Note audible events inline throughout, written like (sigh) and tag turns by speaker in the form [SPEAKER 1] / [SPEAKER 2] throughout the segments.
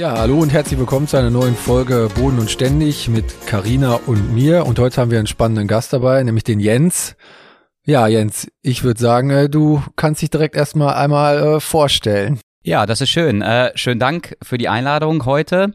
[SPEAKER 1] Ja, hallo und herzlich willkommen zu einer neuen Folge Boden und Ständig mit Karina und mir. Und heute haben wir einen spannenden Gast dabei, nämlich den Jens. Ja, Jens, ich würde sagen, äh, du kannst dich direkt erstmal einmal äh, vorstellen.
[SPEAKER 2] Ja, das ist schön. Äh, schönen Dank für die Einladung heute.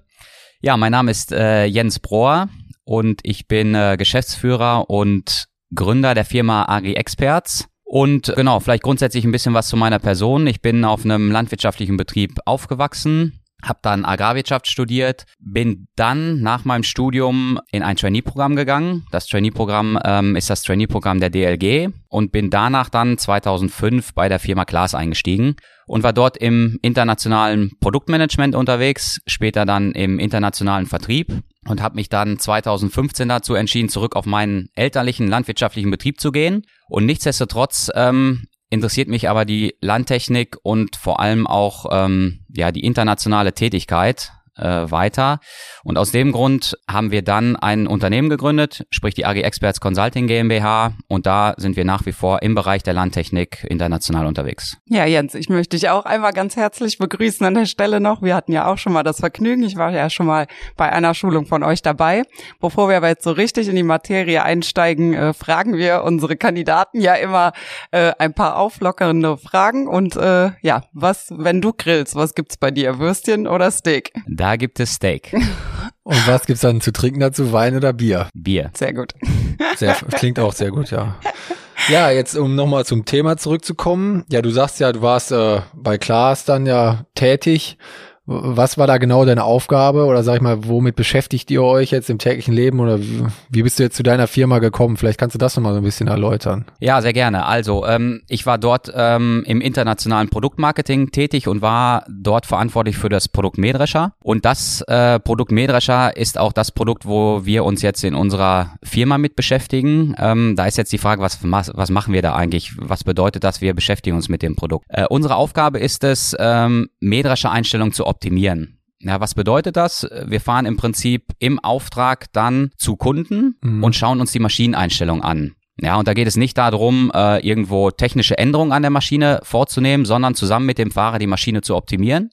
[SPEAKER 2] Ja, mein Name ist äh, Jens Brohr und ich bin äh, Geschäftsführer und Gründer der Firma Agri Experts. Und genau, vielleicht grundsätzlich ein bisschen was zu meiner Person. Ich bin auf einem landwirtschaftlichen Betrieb aufgewachsen, habe dann Agrarwirtschaft studiert, bin dann nach meinem Studium in ein Trainee-Programm gegangen. Das Trainee-Programm ähm, ist das Trainee-Programm der DLG und bin danach dann 2005 bei der Firma Klaas eingestiegen und war dort im internationalen Produktmanagement unterwegs, später dann im internationalen Vertrieb und habe mich dann 2015 dazu entschieden, zurück auf meinen elterlichen landwirtschaftlichen Betrieb zu gehen. Und nichtsdestotrotz ähm, interessiert mich aber die Landtechnik und vor allem auch ähm, ja die internationale Tätigkeit äh, weiter. Und aus dem Grund haben wir dann ein Unternehmen gegründet, sprich die AG Experts Consulting GmbH. Und da sind wir nach wie vor im Bereich der Landtechnik international unterwegs.
[SPEAKER 3] Ja, Jens, ich möchte dich auch einmal ganz herzlich begrüßen an der Stelle noch. Wir hatten ja auch schon mal das Vergnügen. Ich war ja schon mal bei einer Schulung von euch dabei. Bevor wir aber jetzt so richtig in die Materie einsteigen, äh, fragen wir unsere Kandidaten ja immer äh, ein paar auflockernde Fragen. Und äh, ja, was, wenn du grillst, was gibt's bei dir? Würstchen oder Steak?
[SPEAKER 2] Da gibt es Steak. (laughs)
[SPEAKER 1] Und was gibt's dann zu trinken dazu? Wein oder Bier?
[SPEAKER 2] Bier.
[SPEAKER 3] Sehr gut.
[SPEAKER 1] Sehr, klingt auch sehr gut, ja. Ja, jetzt um nochmal zum Thema zurückzukommen. Ja, du sagst ja, du warst äh, bei Klaas dann ja tätig. Was war da genau deine Aufgabe oder sag ich mal, womit beschäftigt ihr euch jetzt im täglichen Leben oder wie, bist du jetzt zu deiner Firma gekommen? Vielleicht kannst du das nochmal so ein bisschen erläutern.
[SPEAKER 2] Ja, sehr gerne. Also ähm, ich war dort ähm, im internationalen Produktmarketing tätig und war dort verantwortlich für das Produkt Mähdrescher. Und das äh, Produkt Mähdrescher ist auch das Produkt, wo wir uns jetzt in unserer Firma mit beschäftigen. Ähm, da ist jetzt die Frage, was, was machen wir da eigentlich? Was bedeutet das? Wir beschäftigen uns mit dem Produkt. Äh, unsere Aufgabe ist es, ähm, Mähdrescher-Einstellungen zu optimieren. Ja, was bedeutet das? Wir fahren im Prinzip im Auftrag dann zu Kunden mhm. und schauen uns die Maschineneinstellung an. Ja, und da geht es nicht darum, äh, irgendwo technische Änderungen an der Maschine vorzunehmen, sondern zusammen mit dem Fahrer die Maschine zu optimieren.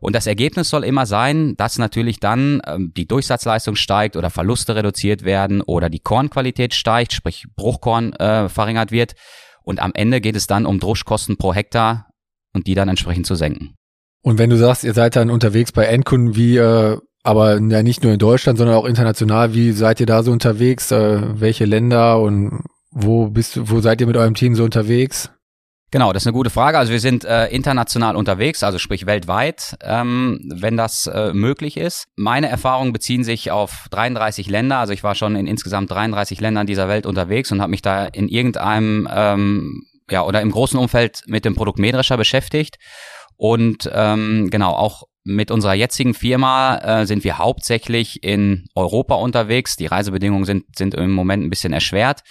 [SPEAKER 2] Und das Ergebnis soll immer sein, dass natürlich dann ähm, die Durchsatzleistung steigt oder Verluste reduziert werden oder die Kornqualität steigt, sprich Bruchkorn äh, verringert wird. Und am Ende geht es dann um Druschkosten pro Hektar und die dann entsprechend zu senken.
[SPEAKER 1] Und wenn du sagst, ihr seid dann unterwegs bei Endkunden, wie, äh, aber ja nicht nur in Deutschland, sondern auch international, wie seid ihr da so unterwegs? Äh, welche Länder und wo bist du, wo seid ihr mit eurem Team so unterwegs?
[SPEAKER 2] Genau, das ist eine gute Frage. Also wir sind äh, international unterwegs, also sprich weltweit, ähm, wenn das äh, möglich ist. Meine Erfahrungen beziehen sich auf 33 Länder. Also ich war schon in insgesamt 33 Ländern dieser Welt unterwegs und habe mich da in irgendeinem ähm, ja oder im großen Umfeld mit dem Produkt Mähdrescher beschäftigt und ähm, genau, auch mit unserer jetzigen Firma äh, sind wir hauptsächlich in Europa unterwegs. Die Reisebedingungen sind, sind im Moment ein bisschen erschwert.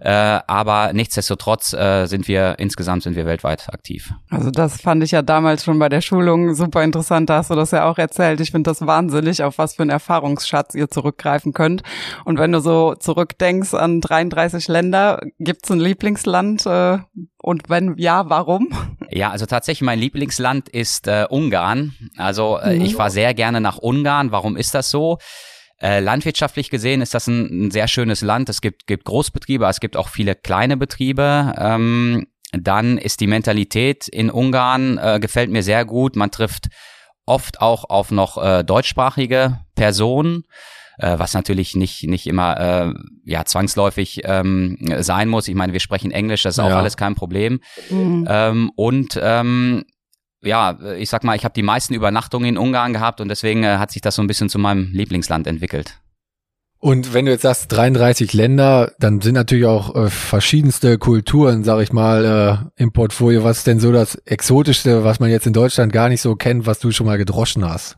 [SPEAKER 2] Äh, aber nichtsdestotrotz äh, sind wir insgesamt sind wir weltweit aktiv.
[SPEAKER 3] Also das fand ich ja damals schon bei der Schulung super interessant. Da hast du das ja auch erzählt. Ich finde das wahnsinnig, auf was für einen Erfahrungsschatz ihr zurückgreifen könnt. Und wenn du so zurückdenkst an 33 Länder, gibt's ein Lieblingsland? Äh, und wenn ja, warum?
[SPEAKER 2] Ja, also tatsächlich mein Lieblingsland ist äh, Ungarn. Also äh, mhm. ich war sehr gerne nach Ungarn. Warum ist das so? Äh, landwirtschaftlich gesehen ist das ein, ein, sehr schönes Land. Es gibt, gibt Großbetriebe, es gibt auch viele kleine Betriebe. Ähm, dann ist die Mentalität in Ungarn, äh, gefällt mir sehr gut. Man trifft oft auch auf noch äh, deutschsprachige Personen, äh, was natürlich nicht, nicht immer äh, ja, zwangsläufig ähm, sein muss. Ich meine, wir sprechen Englisch, das ist auch ja. alles kein Problem. Mhm. Ähm, und ähm, ja, ich sag mal, ich habe die meisten Übernachtungen in Ungarn gehabt und deswegen äh, hat sich das so ein bisschen zu meinem Lieblingsland entwickelt.
[SPEAKER 1] Und wenn du jetzt sagst 33 Länder, dann sind natürlich auch äh, verschiedenste Kulturen, sag ich mal, äh, im Portfolio. Was ist denn so das Exotischste, was man jetzt in Deutschland gar nicht so kennt, was du schon mal gedroschen hast?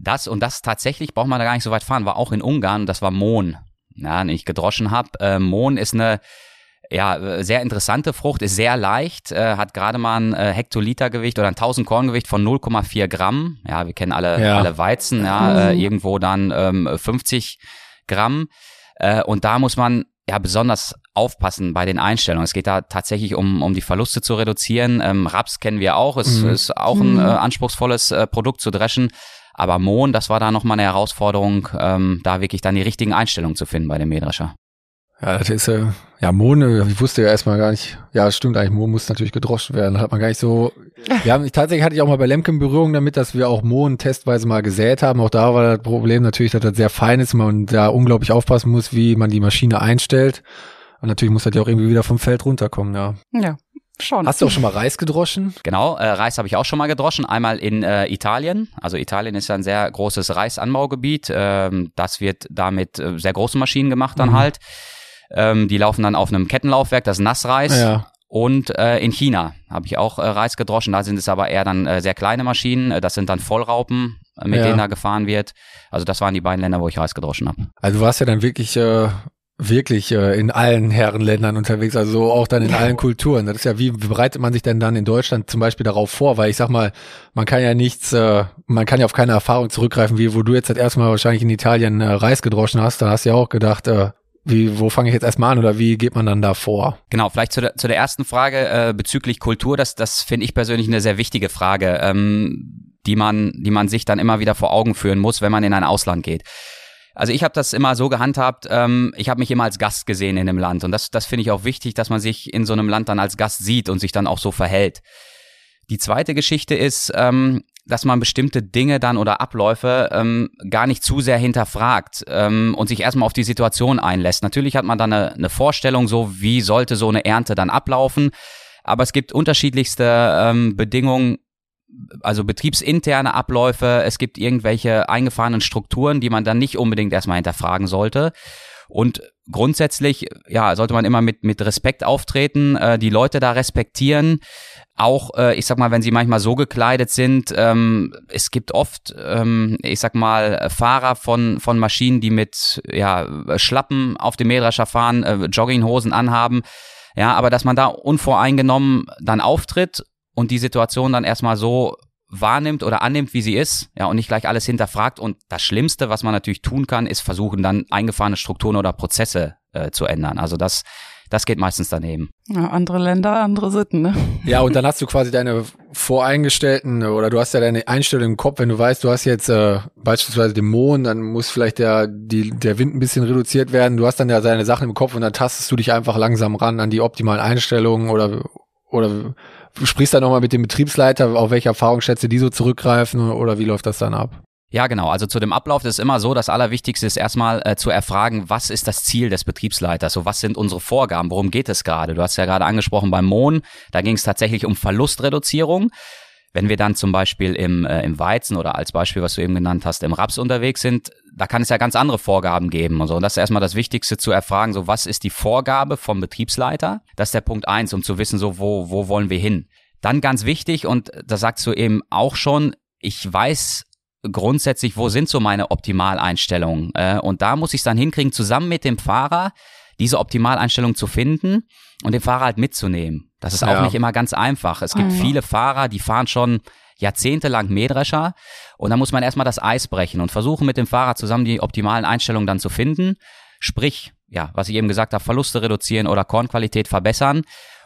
[SPEAKER 2] Das und das tatsächlich braucht man da gar nicht so weit fahren, war auch in Ungarn, das war Mohn. Ja, den ich gedroschen habe. Äh, Mohn ist eine ja, sehr interessante Frucht, ist sehr leicht, äh, hat gerade mal ein äh, Hektolitergewicht oder ein 1000 Korngewicht von 0,4 Gramm. Ja, wir kennen alle, ja. alle Weizen, ja, äh, irgendwo dann ähm, 50 Gramm. Äh, und da muss man ja besonders aufpassen bei den Einstellungen. Es geht da tatsächlich um, um die Verluste zu reduzieren. Ähm, Raps kennen wir auch, es mhm. ist auch ein mhm. äh, anspruchsvolles äh, Produkt zu dreschen. Aber Mohn, das war da nochmal eine Herausforderung, ähm, da wirklich dann die richtigen Einstellungen zu finden bei dem Mähdrescher.
[SPEAKER 1] Ja, das ist äh, ja Mohn, äh, ich wusste ja erstmal gar nicht, ja stimmt eigentlich, Mohn muss natürlich gedroschen werden. Da hat man gar nicht so. Wir haben tatsächlich hatte ich auch mal bei Lemken Berührung damit, dass wir auch Mohn testweise mal gesät haben. Auch da war das Problem natürlich, dass das sehr fein ist, man da unglaublich aufpassen muss, wie man die Maschine einstellt. Und natürlich muss das ja auch irgendwie wieder vom Feld runterkommen, ja.
[SPEAKER 3] Ja, Schon.
[SPEAKER 1] Hast du auch schon mal Reis gedroschen?
[SPEAKER 2] Genau, äh, Reis habe ich auch schon mal gedroschen. Einmal in äh, Italien. Also Italien ist ja ein sehr großes Reisanbaugebiet. Ähm, das wird da mit äh, sehr großen Maschinen gemacht dann mhm. halt. Ähm, die laufen dann auf einem Kettenlaufwerk, das ist Nassreis. Ja. Und äh, in China habe ich auch äh, Reis gedroschen. Da sind es aber eher dann äh, sehr kleine Maschinen. Äh, das sind dann Vollraupen, äh, mit ja. denen da gefahren wird. Also das waren die beiden Länder, wo ich Reis gedroschen habe.
[SPEAKER 1] Also du warst ja dann wirklich äh, wirklich äh, in allen Herrenländern unterwegs, also auch dann in allen Kulturen. Das ist ja, wie, wie bereitet man sich denn dann in Deutschland zum Beispiel darauf vor? Weil ich sag mal, man kann ja nichts, äh, man kann ja auf keine Erfahrung zurückgreifen, wie wo du jetzt das erste Mal wahrscheinlich in Italien äh, Reis gedroschen hast, da hast du ja auch gedacht, äh, wie, wo fange ich jetzt erstmal an oder wie geht man dann da vor?
[SPEAKER 2] Genau, vielleicht zu der, zu der ersten Frage äh, bezüglich Kultur, das, das finde ich persönlich eine sehr wichtige Frage, ähm, die man, die man sich dann immer wieder vor Augen führen muss, wenn man in ein Ausland geht. Also ich habe das immer so gehandhabt, ähm, ich habe mich immer als Gast gesehen in dem Land und das, das finde ich auch wichtig, dass man sich in so einem Land dann als Gast sieht und sich dann auch so verhält. Die zweite Geschichte ist, ähm, dass man bestimmte Dinge dann oder Abläufe ähm, gar nicht zu sehr hinterfragt ähm, und sich erstmal auf die Situation einlässt. Natürlich hat man dann eine, eine Vorstellung, so wie sollte so eine Ernte dann ablaufen, aber es gibt unterschiedlichste ähm, Bedingungen, also betriebsinterne Abläufe, es gibt irgendwelche eingefahrenen Strukturen, die man dann nicht unbedingt erstmal hinterfragen sollte. Und grundsätzlich, ja, sollte man immer mit, mit Respekt auftreten, äh, die Leute da respektieren. Auch, äh, ich sag mal, wenn sie manchmal so gekleidet sind, ähm, es gibt oft, ähm, ich sag mal, Fahrer von, von Maschinen, die mit ja, Schlappen auf dem Mähdrescher fahren, äh, Jogginghosen anhaben. Ja, aber dass man da unvoreingenommen dann auftritt und die Situation dann erstmal so wahrnimmt oder annimmt, wie sie ist, ja, und nicht gleich alles hinterfragt. Und das Schlimmste, was man natürlich tun kann, ist versuchen, dann eingefahrene Strukturen oder Prozesse äh, zu ändern. Also das, das geht meistens daneben.
[SPEAKER 3] Ja, andere Länder, andere Sitten, ne? (laughs)
[SPEAKER 1] Ja, und dann hast du quasi deine voreingestellten oder du hast ja deine Einstellung im Kopf, wenn du weißt, du hast jetzt äh, beispielsweise den Mond, dann muss vielleicht der, die, der Wind ein bisschen reduziert werden. Du hast dann ja deine Sachen im Kopf und dann tastest du dich einfach langsam ran an die optimalen Einstellungen oder oder sprichst dann nochmal mit dem Betriebsleiter, auf welche Erfahrungsschätze die so zurückgreifen oder wie läuft das dann ab?
[SPEAKER 2] Ja, genau. Also zu dem Ablauf ist immer so, das Allerwichtigste ist erstmal äh, zu erfragen, was ist das Ziel des Betriebsleiters? So, was sind unsere Vorgaben? Worum geht es gerade? Du hast ja gerade angesprochen beim Mohn, da ging es tatsächlich um Verlustreduzierung. Wenn wir dann zum Beispiel im, äh, im Weizen oder als Beispiel, was du eben genannt hast, im Raps unterwegs sind, da kann es ja ganz andere Vorgaben geben und so. Und das ist erstmal das Wichtigste zu erfragen, so was ist die Vorgabe vom Betriebsleiter? Das ist der Punkt eins, um zu wissen, so wo, wo wollen wir hin? Dann ganz wichtig, und da sagst du eben auch schon, ich weiß grundsätzlich, wo sind so meine Optimaleinstellungen? Äh, und da muss ich es dann hinkriegen, zusammen mit dem Fahrer diese Optimaleinstellung zu finden und den Fahrer halt mitzunehmen. Das ist auch ja. nicht immer ganz einfach. Es gibt mhm. viele Fahrer, die fahren schon jahrzehntelang Mähdrescher und da muss man erstmal das Eis brechen und versuchen mit dem Fahrer zusammen die optimalen Einstellungen dann zu finden. Sprich, ja, was ich eben gesagt habe, Verluste reduzieren oder Kornqualität verbessern.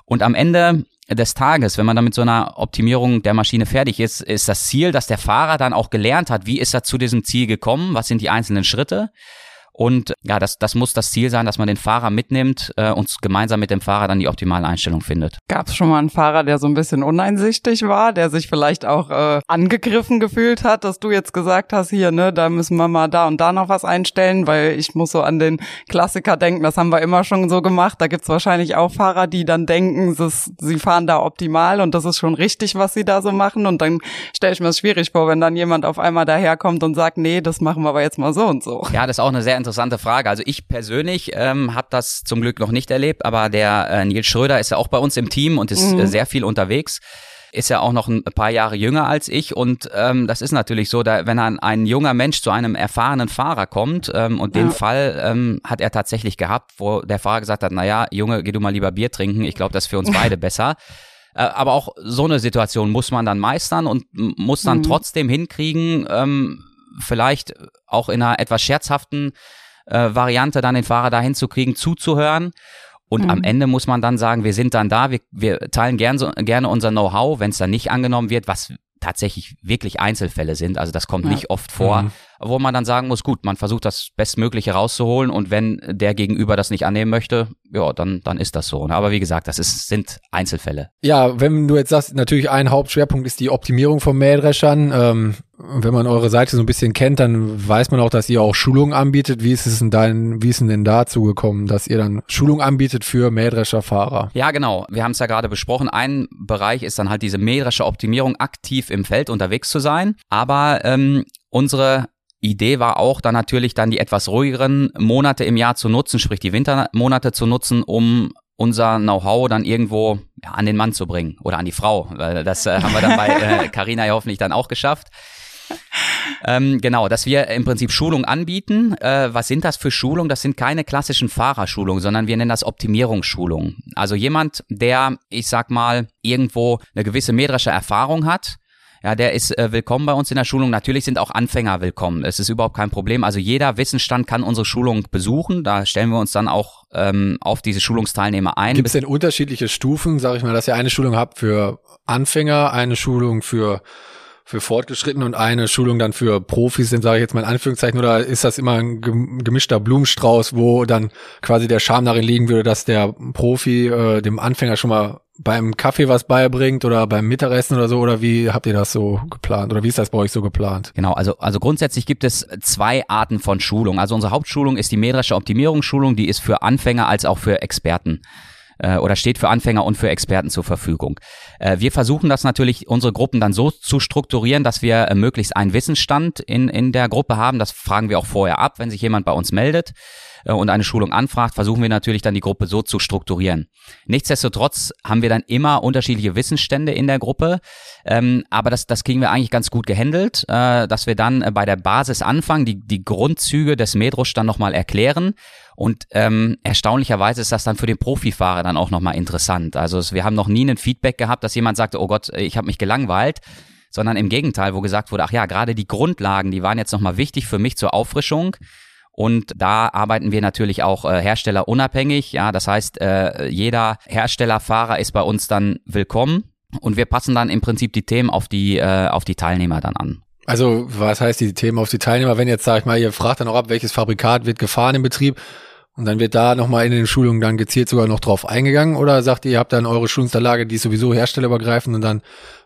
[SPEAKER 2] Und am Ende des Tages, wenn man dann mit so einer Optimierung der Maschine fertig ist, ist das Ziel, dass der Fahrer dann auch gelernt hat, wie ist er zu diesem Ziel gekommen, was sind die einzelnen Schritte und ja, das, das muss das Ziel sein, dass man den Fahrer mitnimmt äh, und gemeinsam mit dem Fahrer dann die optimale Einstellung findet.
[SPEAKER 3] Gab es schon mal einen Fahrer, der so ein bisschen uneinsichtig war, der sich vielleicht auch äh, angegriffen gefühlt hat, dass du jetzt gesagt hast, hier, ne, da müssen wir mal da und da noch was einstellen, weil ich muss so an den Klassiker denken, das haben wir immer schon so gemacht. Da gibt's wahrscheinlich auch Fahrer, die dann denken, ist, sie fahren da optimal und das ist schon richtig, was sie da so machen. Und dann stelle ich mir das schwierig vor, wenn dann jemand auf einmal daherkommt und sagt, nee, das machen wir aber jetzt mal so und so.
[SPEAKER 2] Ja, das ist auch eine sehr interessante Frage. Also ich persönlich ähm, habe das zum Glück noch nicht erlebt, aber der äh, Nils Schröder ist ja auch bei uns im Team und ist mhm. äh, sehr viel unterwegs ist ja auch noch ein paar Jahre jünger als ich und ähm, das ist natürlich so, da, wenn ein, ein junger Mensch zu einem erfahrenen Fahrer kommt ähm, und ja. den Fall ähm, hat er tatsächlich gehabt, wo der Fahrer gesagt hat, na ja, Junge, geh du mal lieber Bier trinken, ich glaube, das ist für uns (laughs) beide besser. Äh, aber auch so eine Situation muss man dann meistern und muss dann mhm. trotzdem hinkriegen, ähm, vielleicht auch in einer etwas scherzhaften äh, Variante dann den Fahrer dahin zu kriegen, zuzuhören und mhm. am Ende muss man dann sagen, wir sind dann da, wir, wir teilen gern so, gerne unser Know-how, wenn es dann nicht angenommen wird, was tatsächlich wirklich Einzelfälle sind. Also das kommt ja. nicht oft vor, mhm. wo man dann sagen muss, gut, man versucht das Bestmögliche rauszuholen und wenn der Gegenüber das nicht annehmen möchte, ja, dann, dann ist das so. Ne? Aber wie gesagt, das ist, sind Einzelfälle.
[SPEAKER 1] Ja, wenn du jetzt sagst, natürlich ein Hauptschwerpunkt ist die Optimierung von Mähdreschern. Ähm, wenn man eure Seite so ein bisschen kennt, dann weiß man auch, dass ihr auch Schulungen anbietet. Wie ist es denn dein, wie ist denn dazu gekommen, dass ihr dann Schulung anbietet für Mähdrescherfahrer?
[SPEAKER 2] Ja, genau. Wir haben es ja gerade besprochen. Ein Bereich ist dann halt diese Mähdrescher-Optimierung, aktiv im Feld unterwegs zu sein. Aber ähm, unsere Idee war auch dann natürlich dann die etwas ruhigeren Monate im Jahr zu nutzen, sprich die Wintermonate zu nutzen, um unser Know-how dann irgendwo ja, an den Mann zu bringen oder an die Frau. Das äh, haben wir dann bei (laughs) Carina äh, ja hoffentlich dann auch geschafft ähm, genau, dass wir im Prinzip Schulung anbieten. Äh, was sind das für Schulungen? Das sind keine klassischen Fahrerschulungen, sondern wir nennen das Optimierungsschulungen. Also jemand, der, ich sag mal, irgendwo eine gewisse metrische Erfahrung hat, ja, der ist äh, willkommen bei uns in der Schulung. Natürlich sind auch Anfänger willkommen. Es ist überhaupt kein Problem. Also jeder Wissensstand kann unsere Schulung besuchen. Da stellen wir uns dann auch ähm, auf diese Schulungsteilnehmer ein.
[SPEAKER 1] Gibt es denn unterschiedliche Stufen, sage ich mal, dass ihr eine Schulung habt für Anfänger, eine Schulung für für Fortgeschritten und eine Schulung dann für Profis sind, sage ich jetzt mal in Anführungszeichen, oder ist das immer ein gemischter Blumenstrauß, wo dann quasi der Charme darin liegen würde, dass der Profi äh, dem Anfänger schon mal beim Kaffee was beibringt oder beim Mittagessen oder so oder wie habt ihr das so geplant oder wie ist das bei euch so geplant?
[SPEAKER 2] Genau, also also grundsätzlich gibt es zwei Arten von Schulung. Also unsere Hauptschulung ist die metrische Optimierungsschulung, die ist für Anfänger als auch für Experten äh, oder steht für Anfänger und für Experten zur Verfügung. Äh, wir versuchen das natürlich, unsere Gruppen dann so zu strukturieren, dass wir äh, möglichst einen Wissensstand in, in der Gruppe haben. Das fragen wir auch vorher ab, wenn sich jemand bei uns meldet äh, und eine Schulung anfragt, versuchen wir natürlich dann die Gruppe so zu strukturieren. Nichtsdestotrotz haben wir dann immer unterschiedliche Wissensstände in der Gruppe, ähm, aber das, das kriegen wir eigentlich ganz gut gehandelt, äh, dass wir dann äh, bei der Basis anfangen, die, die Grundzüge des Medrusch dann nochmal erklären und ähm, erstaunlicherweise ist das dann für den Profifahrer dann auch nochmal interessant. Also wir haben noch nie ein Feedback gehabt, dass jemand sagte, oh Gott, ich habe mich gelangweilt, sondern im Gegenteil, wo gesagt wurde, ach ja, gerade die Grundlagen, die waren jetzt nochmal wichtig für mich zur Auffrischung. Und da arbeiten wir natürlich auch äh, herstellerunabhängig. Ja, das heißt, äh, jeder Herstellerfahrer ist bei uns dann willkommen und wir passen dann im Prinzip die Themen auf die äh, auf die Teilnehmer dann an.
[SPEAKER 1] Also was heißt die Themen auf die Teilnehmer? Wenn jetzt sag ich mal, ihr fragt dann auch ab, welches Fabrikat wird gefahren im Betrieb, und dann wird da nochmal in den Schulungen dann gezielt sogar noch drauf eingegangen? Oder sagt ihr, ihr habt dann eure Schulungsunterlage, die ist sowieso herstellerübergreifend und dann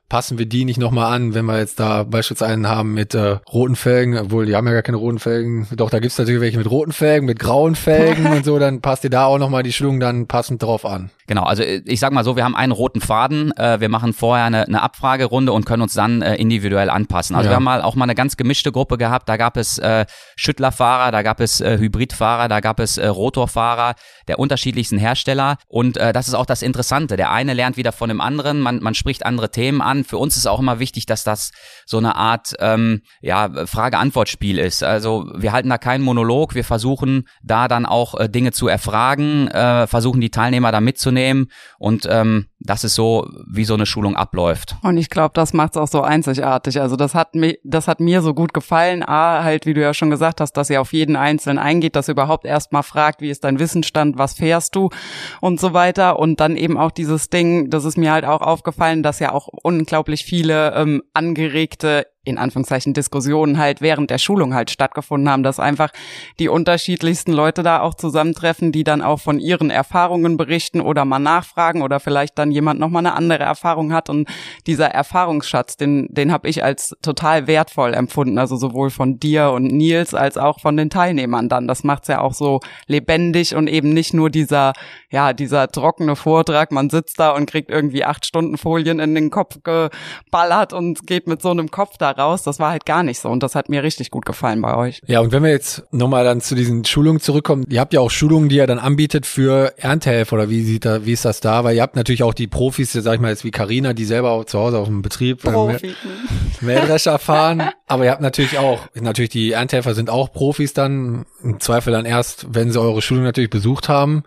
[SPEAKER 1] passen wir die nicht nochmal an, wenn wir jetzt da beispielsweise einen haben mit äh, roten Felgen, obwohl die haben ja gar keine roten Felgen. Doch, da gibt's natürlich welche mit roten Felgen, mit grauen Felgen (laughs) und so, dann passt ihr da auch nochmal die Schulung dann passend drauf an.
[SPEAKER 2] Genau, also äh, ich sag mal so, wir haben einen roten Faden, äh, wir machen vorher eine, eine Abfragerunde und können uns dann äh, individuell anpassen. Also ja. wir haben mal auch mal eine ganz gemischte Gruppe gehabt, da gab es äh, Schüttlerfahrer, da gab es äh, Hybridfahrer, da gab es äh, Rotorfahrer der unterschiedlichsten Hersteller und äh, das ist auch das Interessante. Der eine lernt wieder von dem anderen, man, man spricht andere Themen an. Für uns ist auch immer wichtig, dass das so eine Art ähm, ja, Frage-Antwort-Spiel ist. Also wir halten da keinen Monolog, wir versuchen da dann auch äh, Dinge zu erfragen, äh, versuchen die Teilnehmer da mitzunehmen und ähm, das ist so, wie so eine Schulung abläuft.
[SPEAKER 3] Und ich glaube, das macht es auch so einzigartig. Also das hat mir, das hat mir so gut gefallen. A, halt, wie du ja schon gesagt hast, dass ihr auf jeden Einzelnen eingeht, dass ihr überhaupt erstmal fragt, wie ist dein Wissensstand, was fährst du und so weiter. Und dann eben auch dieses Ding, das ist mir halt auch aufgefallen, dass ja auch unglaublich viele ähm, angeregte in Anführungszeichen Diskussionen halt während der Schulung halt stattgefunden haben, dass einfach die unterschiedlichsten Leute da auch zusammentreffen, die dann auch von ihren Erfahrungen berichten oder mal nachfragen oder vielleicht dann jemand nochmal eine andere Erfahrung hat und dieser Erfahrungsschatz, den, den habe ich als total wertvoll empfunden, also sowohl von dir und Nils als auch von den Teilnehmern dann. Das macht's ja auch so lebendig und eben nicht nur dieser, ja, dieser trockene Vortrag, man sitzt da und kriegt irgendwie acht Stunden Folien in den Kopf geballert und geht mit so einem Kopf da raus. Das war halt gar nicht so und das hat mir richtig gut gefallen bei euch.
[SPEAKER 1] Ja, und wenn wir jetzt nochmal dann zu diesen Schulungen zurückkommen, ihr habt ja auch Schulungen, die ihr dann anbietet für Erntehelfer oder wie sieht da, wie ist das da? Weil ihr habt natürlich auch die Profis, sag ich mal jetzt wie Karina, die selber auch zu Hause auf dem Betrieb
[SPEAKER 3] Profi. (laughs)
[SPEAKER 1] Mähdrescher fahren, aber ihr habt natürlich auch, natürlich die Erntehelfer sind auch Profis dann, im Zweifel dann erst, wenn sie eure Schulung natürlich besucht haben.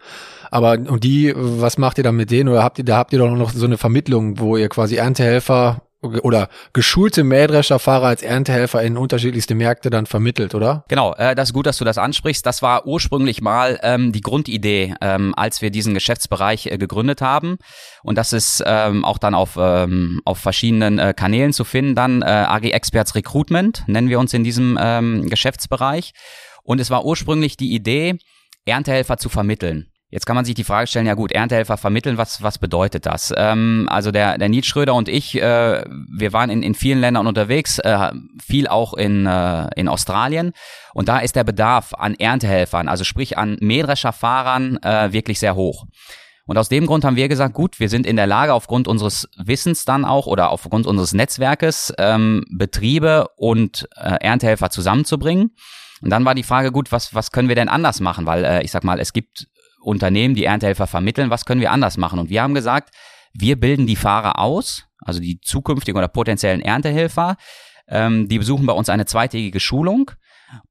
[SPEAKER 1] Aber und die, was macht ihr dann mit denen? Oder habt ihr, da habt ihr doch noch so eine Vermittlung, wo ihr quasi Erntehelfer oder geschulte Mähdrescherfahrer als Erntehelfer in unterschiedlichste Märkte dann vermittelt, oder?
[SPEAKER 2] Genau, äh, das ist gut, dass du das ansprichst. Das war ursprünglich mal ähm, die Grundidee, ähm, als wir diesen Geschäftsbereich äh, gegründet haben. Und das ist ähm, auch dann auf, ähm, auf verschiedenen äh, Kanälen zu finden. Dann äh, AG Experts Recruitment nennen wir uns in diesem ähm, Geschäftsbereich. Und es war ursprünglich die Idee, Erntehelfer zu vermitteln. Jetzt kann man sich die Frage stellen, ja gut, Erntehelfer vermitteln, was, was bedeutet das? Ähm, also der, der Nils Schröder und ich, äh, wir waren in, in vielen Ländern unterwegs, äh, viel auch in, äh, in Australien. Und da ist der Bedarf an Erntehelfern, also sprich an Mähdrescherfahrern, äh, wirklich sehr hoch. Und aus dem Grund haben wir gesagt, gut, wir sind in der Lage, aufgrund unseres Wissens dann auch oder aufgrund unseres Netzwerkes ähm, Betriebe und äh, Erntehelfer zusammenzubringen. Und dann war die Frage, gut, was, was können wir denn anders machen? Weil äh, ich sag mal, es gibt Unternehmen, die Erntehelfer vermitteln, was können wir anders machen? Und wir haben gesagt, wir bilden die Fahrer aus, also die zukünftigen oder potenziellen Erntehelfer, ähm, die besuchen bei uns eine zweitägige Schulung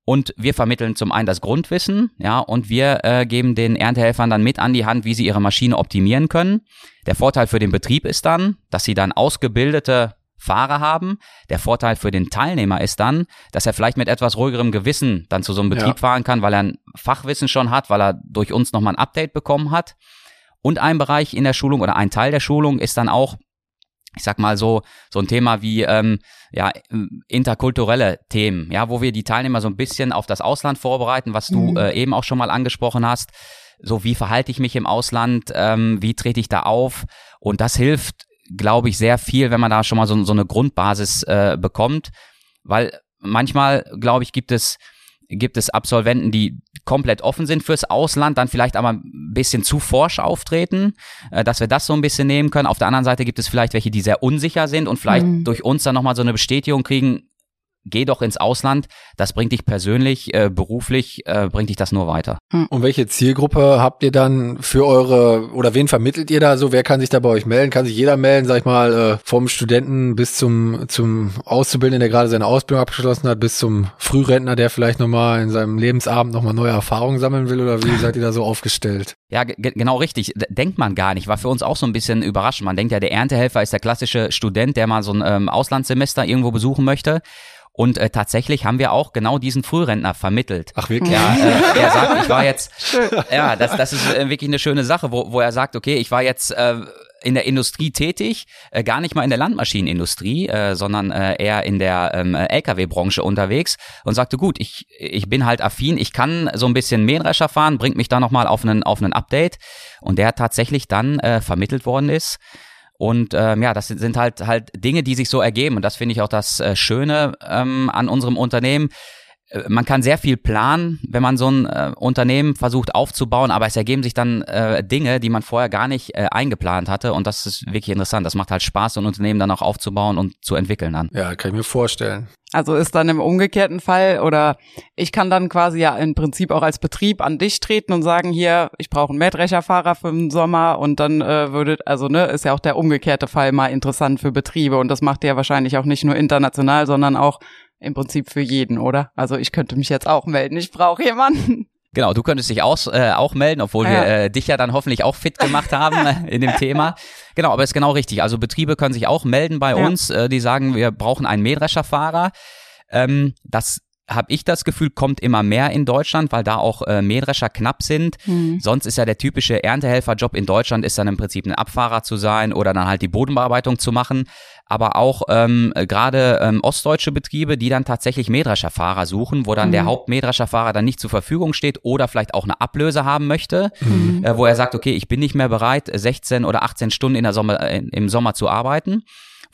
[SPEAKER 2] und wir vermitteln zum einen das Grundwissen, ja, und wir äh, geben den Erntehelfern dann mit an die Hand, wie sie ihre Maschine optimieren können. Der Vorteil für den Betrieb ist dann, dass sie dann ausgebildete Fahrer haben. Der Vorteil für den Teilnehmer ist dann, dass er vielleicht mit etwas ruhigerem Gewissen dann zu so einem Betrieb ja. fahren kann, weil er ein Fachwissen schon hat, weil er durch uns nochmal ein Update bekommen hat. Und ein Bereich in der Schulung oder ein Teil der Schulung ist dann auch, ich sag mal so, so ein Thema wie ähm, ja, interkulturelle Themen, ja, wo wir die Teilnehmer so ein bisschen auf das Ausland vorbereiten, was du mhm. äh, eben auch schon mal angesprochen hast. So, wie verhalte ich mich im Ausland, ähm, wie trete ich da auf? Und das hilft glaube ich, sehr viel, wenn man da schon mal so, so eine Grundbasis äh, bekommt, weil manchmal, glaube ich, gibt es gibt es Absolventen, die komplett offen sind fürs Ausland, dann vielleicht aber ein bisschen zu forsch auftreten, äh, dass wir das so ein bisschen nehmen können. Auf der anderen Seite gibt es vielleicht welche, die sehr unsicher sind und vielleicht mhm. durch uns dann nochmal so eine Bestätigung kriegen, geh doch ins Ausland. Das bringt dich persönlich, äh, beruflich, äh, bringt dich das nur weiter.
[SPEAKER 1] Hm. Und welche Zielgruppe habt ihr dann für eure, oder wen vermittelt ihr da so? Wer kann sich da bei euch melden? Kann sich jeder melden, sag ich mal, äh, vom Studenten bis zum, zum Auszubildenden, der gerade seine Ausbildung abgeschlossen hat, bis zum Frührentner, der vielleicht nochmal in seinem Lebensabend nochmal neue Erfahrungen sammeln will? Oder wie seid ihr da so aufgestellt?
[SPEAKER 2] Ja, genau richtig. Denkt man gar nicht. War für uns auch so ein bisschen überraschend. Man denkt ja, der Erntehelfer ist der klassische Student, der mal so ein ähm, Auslandssemester irgendwo besuchen möchte. Und äh, tatsächlich haben wir auch genau diesen Frührentner vermittelt.
[SPEAKER 1] Ach wirklich?
[SPEAKER 2] Ja, äh, er sagt, ich war (laughs) jetzt, ja, das, das ist äh, wirklich eine schöne Sache, wo, wo er sagt, okay, ich war jetzt äh, in der Industrie tätig, äh, gar nicht mal in der Landmaschinenindustrie, äh, sondern äh, eher in der ähm, LKW-Branche unterwegs und sagte, gut, ich, ich bin halt affin, ich kann so ein bisschen Mähdrescher fahren, bringt mich da nochmal auf einen, auf einen Update und der tatsächlich dann äh, vermittelt worden ist und ähm, ja, das sind halt halt Dinge, die sich so ergeben. Und das finde ich auch das äh, Schöne ähm, an unserem Unternehmen. Äh, man kann sehr viel planen, wenn man so ein äh, Unternehmen versucht aufzubauen, aber es ergeben sich dann äh, Dinge, die man vorher gar nicht äh, eingeplant hatte und das ist wirklich interessant. Das macht halt Spaß, so ein Unternehmen dann auch aufzubauen und zu entwickeln dann.
[SPEAKER 1] Ja, kann ich mir vorstellen.
[SPEAKER 3] Also ist dann im umgekehrten Fall oder ich kann dann quasi ja im Prinzip auch als Betrieb an dich treten und sagen, hier, ich brauche einen Mähdrescherfahrer für den Sommer und dann äh, würde, also ne, ist ja auch der umgekehrte Fall mal interessant für Betriebe und das macht ihr wahrscheinlich auch nicht nur international, sondern auch im Prinzip für jeden, oder? Also ich könnte mich jetzt auch melden, ich brauche jemanden.
[SPEAKER 2] Genau, du könntest dich auch, äh, auch melden, obwohl ja. wir äh, dich ja dann hoffentlich auch fit gemacht haben (laughs) äh, in dem Thema. Genau, aber ist genau richtig. Also Betriebe können sich auch melden bei ja. uns, äh, die sagen, wir brauchen einen Mähdrescherfahrer. Ähm, das habe ich das Gefühl, kommt immer mehr in Deutschland, weil da auch äh, Mähdrescher knapp sind. Mhm. Sonst ist ja der typische Erntehelferjob in Deutschland ist dann im Prinzip ein Abfahrer zu sein oder dann halt die Bodenbearbeitung zu machen. Aber auch ähm, gerade ähm, ostdeutsche Betriebe, die dann tatsächlich Mähdrescherfahrer suchen, wo dann mhm. der Hauptmähdrescherfahrer dann nicht zur Verfügung steht oder vielleicht auch eine Ablöse haben möchte, mhm. äh, wo er sagt, okay, ich bin nicht mehr bereit, 16 oder 18 Stunden in der Sommer, äh, im Sommer zu arbeiten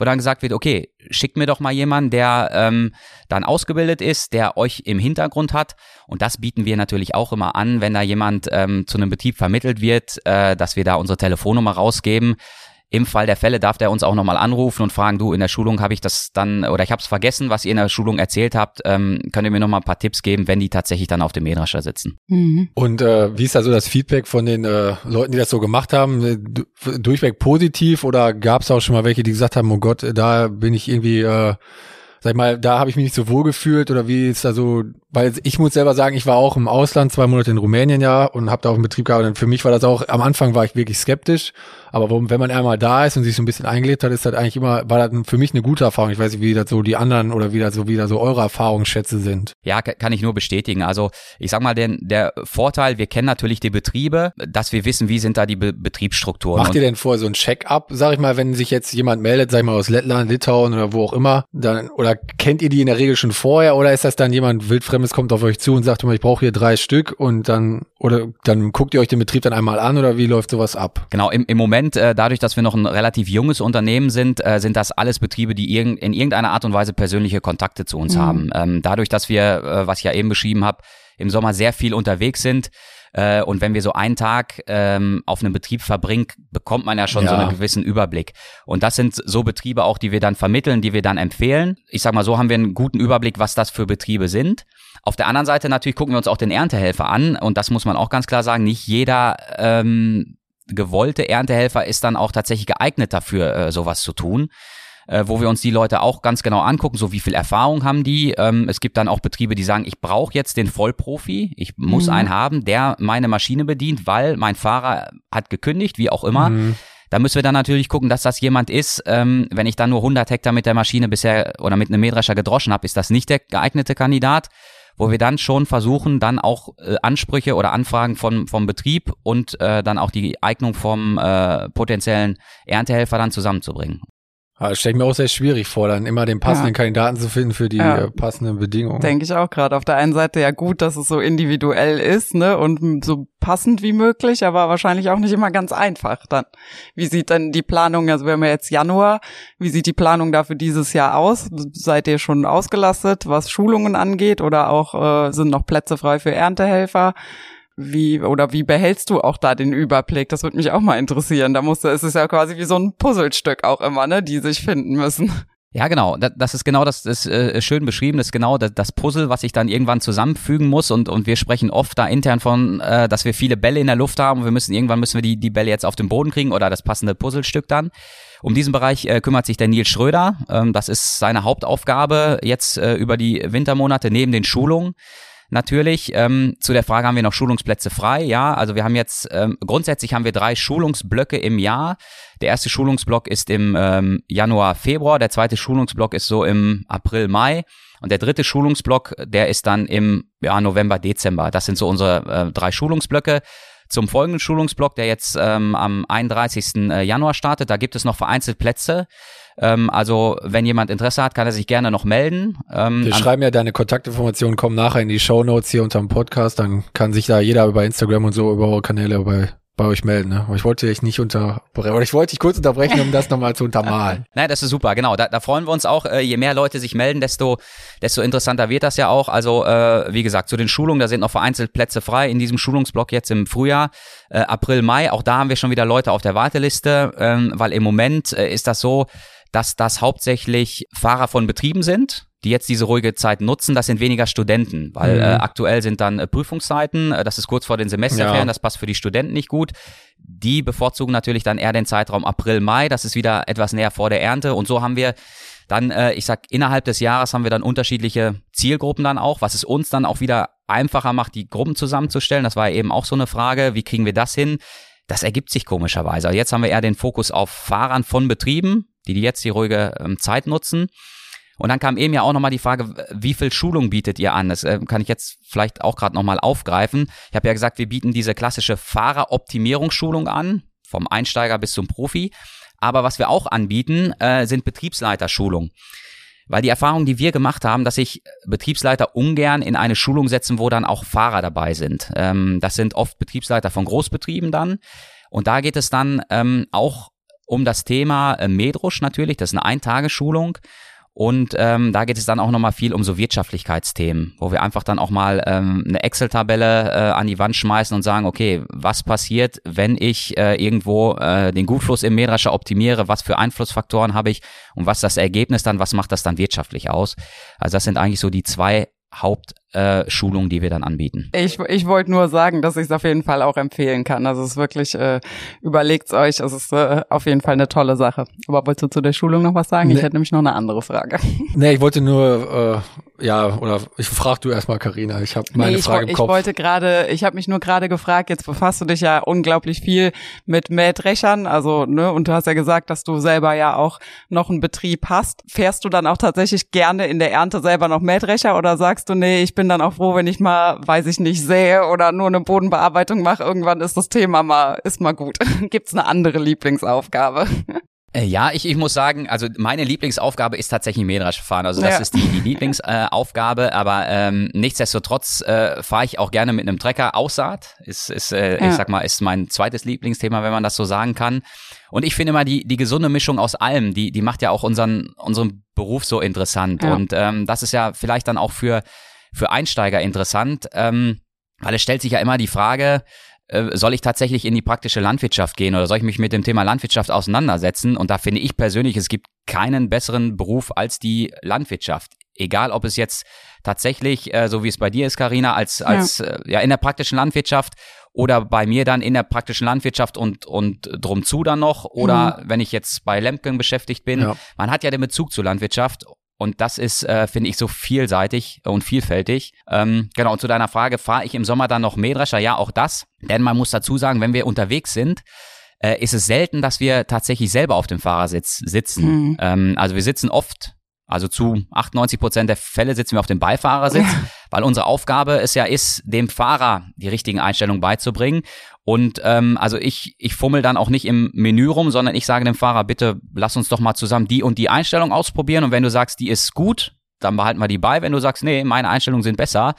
[SPEAKER 2] wo dann gesagt wird, okay, schickt mir doch mal jemanden, der ähm, dann ausgebildet ist, der euch im Hintergrund hat. Und das bieten wir natürlich auch immer an, wenn da jemand ähm, zu einem Betrieb vermittelt wird, äh, dass wir da unsere Telefonnummer rausgeben. Im Fall der Fälle darf der uns auch nochmal anrufen und fragen, du, in der Schulung habe ich das dann, oder ich habe es vergessen, was ihr in der Schulung erzählt habt, ähm, könnt ihr mir nochmal ein paar Tipps geben, wenn die tatsächlich dann auf dem Mähdrescher sitzen.
[SPEAKER 1] Mhm. Und äh, wie ist da so das Feedback von den äh, Leuten, die das so gemacht haben? Äh, durchweg positiv oder gab es auch schon mal welche, die gesagt haben, oh Gott, da bin ich irgendwie... Äh sag ich mal, da habe ich mich nicht so wohl gefühlt oder wie ist da so, weil ich muss selber sagen, ich war auch im Ausland, zwei Monate in Rumänien ja und habe da auch einen Betrieb gehabt und für mich war das auch, am Anfang war ich wirklich skeptisch, aber wenn man einmal da ist und sich so ein bisschen eingelebt hat, ist das eigentlich immer, war das für mich eine gute Erfahrung. Ich weiß nicht, wie das so die anderen oder wie das so wieder so eure Erfahrungsschätze sind.
[SPEAKER 2] Ja, kann ich nur bestätigen. Also ich sag mal, den, der Vorteil, wir kennen natürlich die Betriebe, dass wir wissen, wie sind da die Be Betriebsstrukturen.
[SPEAKER 1] Macht ihr denn vorher so ein Check-up, sag ich mal, wenn sich jetzt jemand meldet, sag ich mal aus Lettland, Litauen oder wo auch immer, dann oder kennt ihr die in der Regel schon vorher oder ist das dann jemand wildfremdes kommt auf euch zu und sagt immer, ich brauche hier drei Stück und dann oder dann guckt ihr euch den Betrieb dann einmal an oder wie läuft sowas ab?
[SPEAKER 2] Genau, im, im Moment, äh, dadurch, dass wir noch ein relativ junges Unternehmen sind, äh, sind das alles Betriebe, die irg in irgendeiner Art und Weise persönliche Kontakte zu uns mhm. haben. Ähm, dadurch, dass wir, äh, was ich ja eben beschrieben habe, im Sommer sehr viel unterwegs sind, äh, und wenn wir so einen Tag ähm, auf einem Betrieb verbringen, bekommt man ja schon ja. so einen gewissen Überblick. Und das sind so Betriebe auch, die wir dann vermitteln, die wir dann empfehlen. Ich sag mal, so haben wir einen guten Überblick, was das für Betriebe sind. Auf der anderen Seite natürlich gucken wir uns auch den Erntehelfer an und das muss man auch ganz klar sagen, nicht jeder ähm, gewollte Erntehelfer ist dann auch tatsächlich geeignet dafür, äh, sowas zu tun äh, wo wir uns die Leute auch ganz genau angucken, so wie viel Erfahrung haben die. Ähm, es gibt dann auch Betriebe, die sagen, ich brauche jetzt den Vollprofi, ich muss mhm. einen haben, der meine Maschine bedient, weil mein Fahrer hat gekündigt, wie auch immer. Mhm. Da müssen wir dann natürlich gucken, dass das jemand ist. Ähm, wenn ich dann nur 100 Hektar mit der Maschine bisher oder mit einem Mähdrescher gedroschen habe, ist das nicht der geeignete Kandidat wo wir dann schon versuchen, dann auch äh, Ansprüche oder Anfragen von, vom Betrieb und äh, dann auch die Eignung vom äh, potenziellen Erntehelfer dann zusammenzubringen.
[SPEAKER 1] Das stelle ich mir auch sehr schwierig vor, dann immer den passenden ja. Kandidaten zu finden für die ja. Äh, passenden Bedingungen.
[SPEAKER 3] Denke ich auch gerade. Auf der einen Seite ja gut, dass es so individuell ist, ne, und so passend wie möglich, aber wahrscheinlich auch nicht immer ganz einfach dann. Wie sieht denn die Planung, also wir haben ja jetzt Januar, wie sieht die Planung da für dieses Jahr aus? Seid ihr schon ausgelastet, was Schulungen angeht oder auch äh, sind noch Plätze frei für Erntehelfer? Wie oder wie behältst du auch da den Überblick? Das würde mich auch mal interessieren. Da musst du, es ist ja quasi wie so ein Puzzlestück auch immer, ne, die sich finden müssen.
[SPEAKER 2] Ja, genau. Das ist genau das, das ist äh, schön beschrieben. Das ist genau das, Puzzle, was ich dann irgendwann zusammenfügen muss. Und, und wir sprechen oft da intern von, äh, dass wir viele Bälle in der Luft haben. Und wir müssen irgendwann müssen wir die, die Bälle jetzt auf den Boden kriegen oder das passende Puzzlestück dann. Um diesen Bereich äh, kümmert sich der Nils Schröder. Ähm, das ist seine Hauptaufgabe jetzt über die Wintermonate neben den Schulungen natürlich. Ähm, zu der Frage haben wir noch Schulungsplätze frei. Ja, also wir haben jetzt ähm, grundsätzlich haben wir drei Schulungsblöcke im Jahr. Der erste Schulungsblock ist im ähm, Januar, Februar. Der zweite Schulungsblock ist so im April, Mai. Und der dritte Schulungsblock, der ist dann im ja, November, Dezember. Das sind so unsere äh, drei Schulungsblöcke. Zum folgenden Schulungsblock, der jetzt ähm, am 31. Äh, Januar startet, da gibt es noch vereinzelt Plätze. Ähm, also wenn jemand Interesse hat, kann er sich gerne noch melden.
[SPEAKER 1] Ähm, Wir schreiben ja deine Kontaktinformationen, kommen nachher in die Show Notes hier unter dem Podcast. Dann kann sich da jeder über Instagram und so über eure Kanäle bei bei euch melden. Ne? Aber ich wollte dich nicht unterbrechen, oder ich wollte dich kurz unterbrechen, um das nochmal zu untermalen. (laughs)
[SPEAKER 2] Nein, das ist super, genau. Da, da freuen wir uns auch. Äh, je mehr Leute sich melden, desto, desto interessanter wird das ja auch. Also äh, wie gesagt, zu den Schulungen, da sind noch vereinzelt Plätze frei in diesem Schulungsblock jetzt im Frühjahr, äh, April, Mai. Auch da haben wir schon wieder Leute auf der Warteliste, ähm, weil im Moment äh, ist das so, dass das hauptsächlich Fahrer von Betrieben sind, die jetzt diese ruhige Zeit nutzen, das sind weniger Studenten, weil mhm. äh, aktuell sind dann äh, Prüfungszeiten, äh, das ist kurz vor den Semesterferien, ja. das passt für die Studenten nicht gut. Die bevorzugen natürlich dann eher den Zeitraum April, Mai, das ist wieder etwas näher vor der Ernte und so haben wir dann, äh, ich sag, innerhalb des Jahres haben wir dann unterschiedliche Zielgruppen dann auch, was es uns dann auch wieder einfacher macht, die Gruppen zusammenzustellen. Das war ja eben auch so eine Frage, wie kriegen wir das hin? Das ergibt sich komischerweise. Also jetzt haben wir eher den Fokus auf Fahrern von Betrieben, die, die jetzt die ruhige ähm, Zeit nutzen. Und dann kam eben ja auch nochmal die Frage, wie viel Schulung bietet ihr an? Das äh, kann ich jetzt vielleicht auch gerade nochmal aufgreifen. Ich habe ja gesagt, wir bieten diese klassische Fahreroptimierungsschulung an, vom Einsteiger bis zum Profi. Aber was wir auch anbieten, äh, sind Betriebsleiterschulungen. Weil die Erfahrung, die wir gemacht haben, dass sich Betriebsleiter ungern in eine Schulung setzen, wo dann auch Fahrer dabei sind. Ähm, das sind oft Betriebsleiter von Großbetrieben dann. Und da geht es dann ähm, auch um das Thema äh, Medrusch natürlich, das ist eine Eintageschulung. Und ähm, da geht es dann auch nochmal viel um so Wirtschaftlichkeitsthemen, wo wir einfach dann auch mal ähm, eine Excel-Tabelle äh, an die Wand schmeißen und sagen, okay, was passiert, wenn ich äh, irgendwo äh, den Gutfluss im Mähdrescher optimiere, was für Einflussfaktoren habe ich und was das Ergebnis dann, was macht das dann wirtschaftlich aus? Also das sind eigentlich so die zwei Hauptschulung, äh, die wir dann anbieten.
[SPEAKER 3] Ich, ich wollte nur sagen, dass ich es auf jeden Fall auch empfehlen kann. Also es ist wirklich, äh, überlegt's euch, es ist äh, auf jeden Fall eine tolle Sache. Aber wolltest du zu der Schulung noch was sagen? Nee. Ich hätte nämlich noch eine andere Frage. (laughs)
[SPEAKER 1] Nee, ich wollte nur, äh, ja, oder ich frag du erstmal, Karina. Ich habe meine nee, Frage
[SPEAKER 3] ich,
[SPEAKER 1] im Kopf.
[SPEAKER 3] Ich wollte gerade, ich habe mich nur gerade gefragt, jetzt befasst du dich ja unglaublich viel mit Mähdrechern, also, ne, und du hast ja gesagt, dass du selber ja auch noch einen Betrieb hast. Fährst du dann auch tatsächlich gerne in der Ernte selber noch Mähdrescher oder sagst du, nee, ich bin dann auch froh, wenn ich mal, weiß ich nicht, sähe oder nur eine Bodenbearbeitung mache. Irgendwann ist das Thema mal, ist mal gut. (laughs) Gibt's eine andere Lieblingsaufgabe?
[SPEAKER 2] Äh, ja, ich, ich muss sagen, also meine Lieblingsaufgabe ist tatsächlich Mähdrescher fahren. Also das ja. ist die, die Lieblingsaufgabe, äh, aber ähm, nichtsdestotrotz äh, fahre ich auch gerne mit einem Trecker Aussaat. Ist, ist äh, ja. ich sag mal, ist mein zweites Lieblingsthema, wenn man das so sagen kann. Und ich finde immer die, die gesunde Mischung aus allem, die, die macht ja auch unseren, unseren Beruf so interessant. Ja. Und ähm, das ist ja vielleicht dann auch für, für Einsteiger interessant, ähm, weil es stellt sich ja immer die Frage, äh, soll ich tatsächlich in die praktische Landwirtschaft gehen oder soll ich mich mit dem Thema Landwirtschaft auseinandersetzen? Und da finde ich persönlich, es gibt keinen besseren Beruf als die Landwirtschaft. Egal, ob es jetzt tatsächlich, äh, so wie es bei dir ist, Karina, als, als ja. Äh, ja in der praktischen Landwirtschaft oder bei mir dann in der praktischen Landwirtschaft und, und drum zu dann noch oder mhm. wenn ich jetzt bei Lemken beschäftigt bin. Ja. Man hat ja den Bezug zur Landwirtschaft und das ist, äh, finde ich, so vielseitig und vielfältig. Ähm, genau, und zu deiner Frage, fahre ich im Sommer dann noch Mähdrescher? Ja, auch das. Denn man muss dazu sagen, wenn wir unterwegs sind, äh, ist es selten, dass wir tatsächlich selber auf dem Fahrersitz sitzen. Mhm. Ähm, also wir sitzen oft also zu 98 Prozent der Fälle sitzen wir auf dem Beifahrersitz, (laughs) weil unsere Aufgabe es ja ist, dem Fahrer die richtigen Einstellungen beizubringen. Und ähm, also ich, ich fummel dann auch nicht im Menü rum, sondern ich sage dem Fahrer, bitte lass uns doch mal zusammen die und die Einstellung ausprobieren. Und wenn du sagst, die ist gut, dann behalten wir die bei. Wenn du sagst, nee, meine Einstellungen sind besser,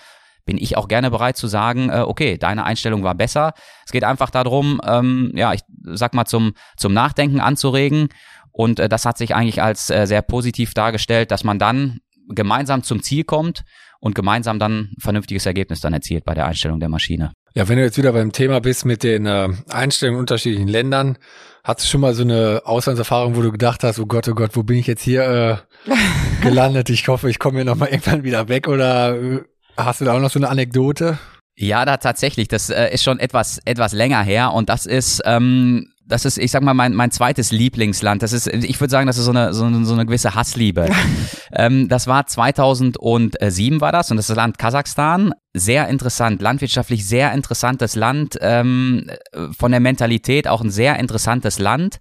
[SPEAKER 2] bin ich auch gerne bereit zu sagen, äh, okay, deine Einstellung war besser. Es geht einfach darum, ähm, ja, ich sag mal, zum, zum Nachdenken anzuregen und äh, das hat sich eigentlich als äh, sehr positiv dargestellt, dass man dann gemeinsam zum Ziel kommt und gemeinsam dann ein vernünftiges Ergebnis dann erzielt bei der Einstellung der Maschine.
[SPEAKER 1] Ja, wenn du jetzt wieder beim Thema bist mit den äh, Einstellungen in unterschiedlichen Ländern, hast du schon mal so eine Auslandserfahrung, wo du gedacht hast, oh Gott, oh Gott, wo bin ich jetzt hier äh, (laughs) gelandet? Ich hoffe, ich komme hier nochmal irgendwann wieder weg oder äh, hast du da auch noch so eine Anekdote?
[SPEAKER 2] Ja, da tatsächlich. Das äh, ist schon etwas etwas länger her und das ist ähm, das ist, ich sag mal, mein, mein zweites Lieblingsland. Das ist, ich würde sagen, das ist so eine, so eine, so eine gewisse Hassliebe. (laughs) ähm, das war 2007 war das und das ist das Land Kasachstan. Sehr interessant, landwirtschaftlich sehr interessantes Land, ähm, von der Mentalität auch ein sehr interessantes Land.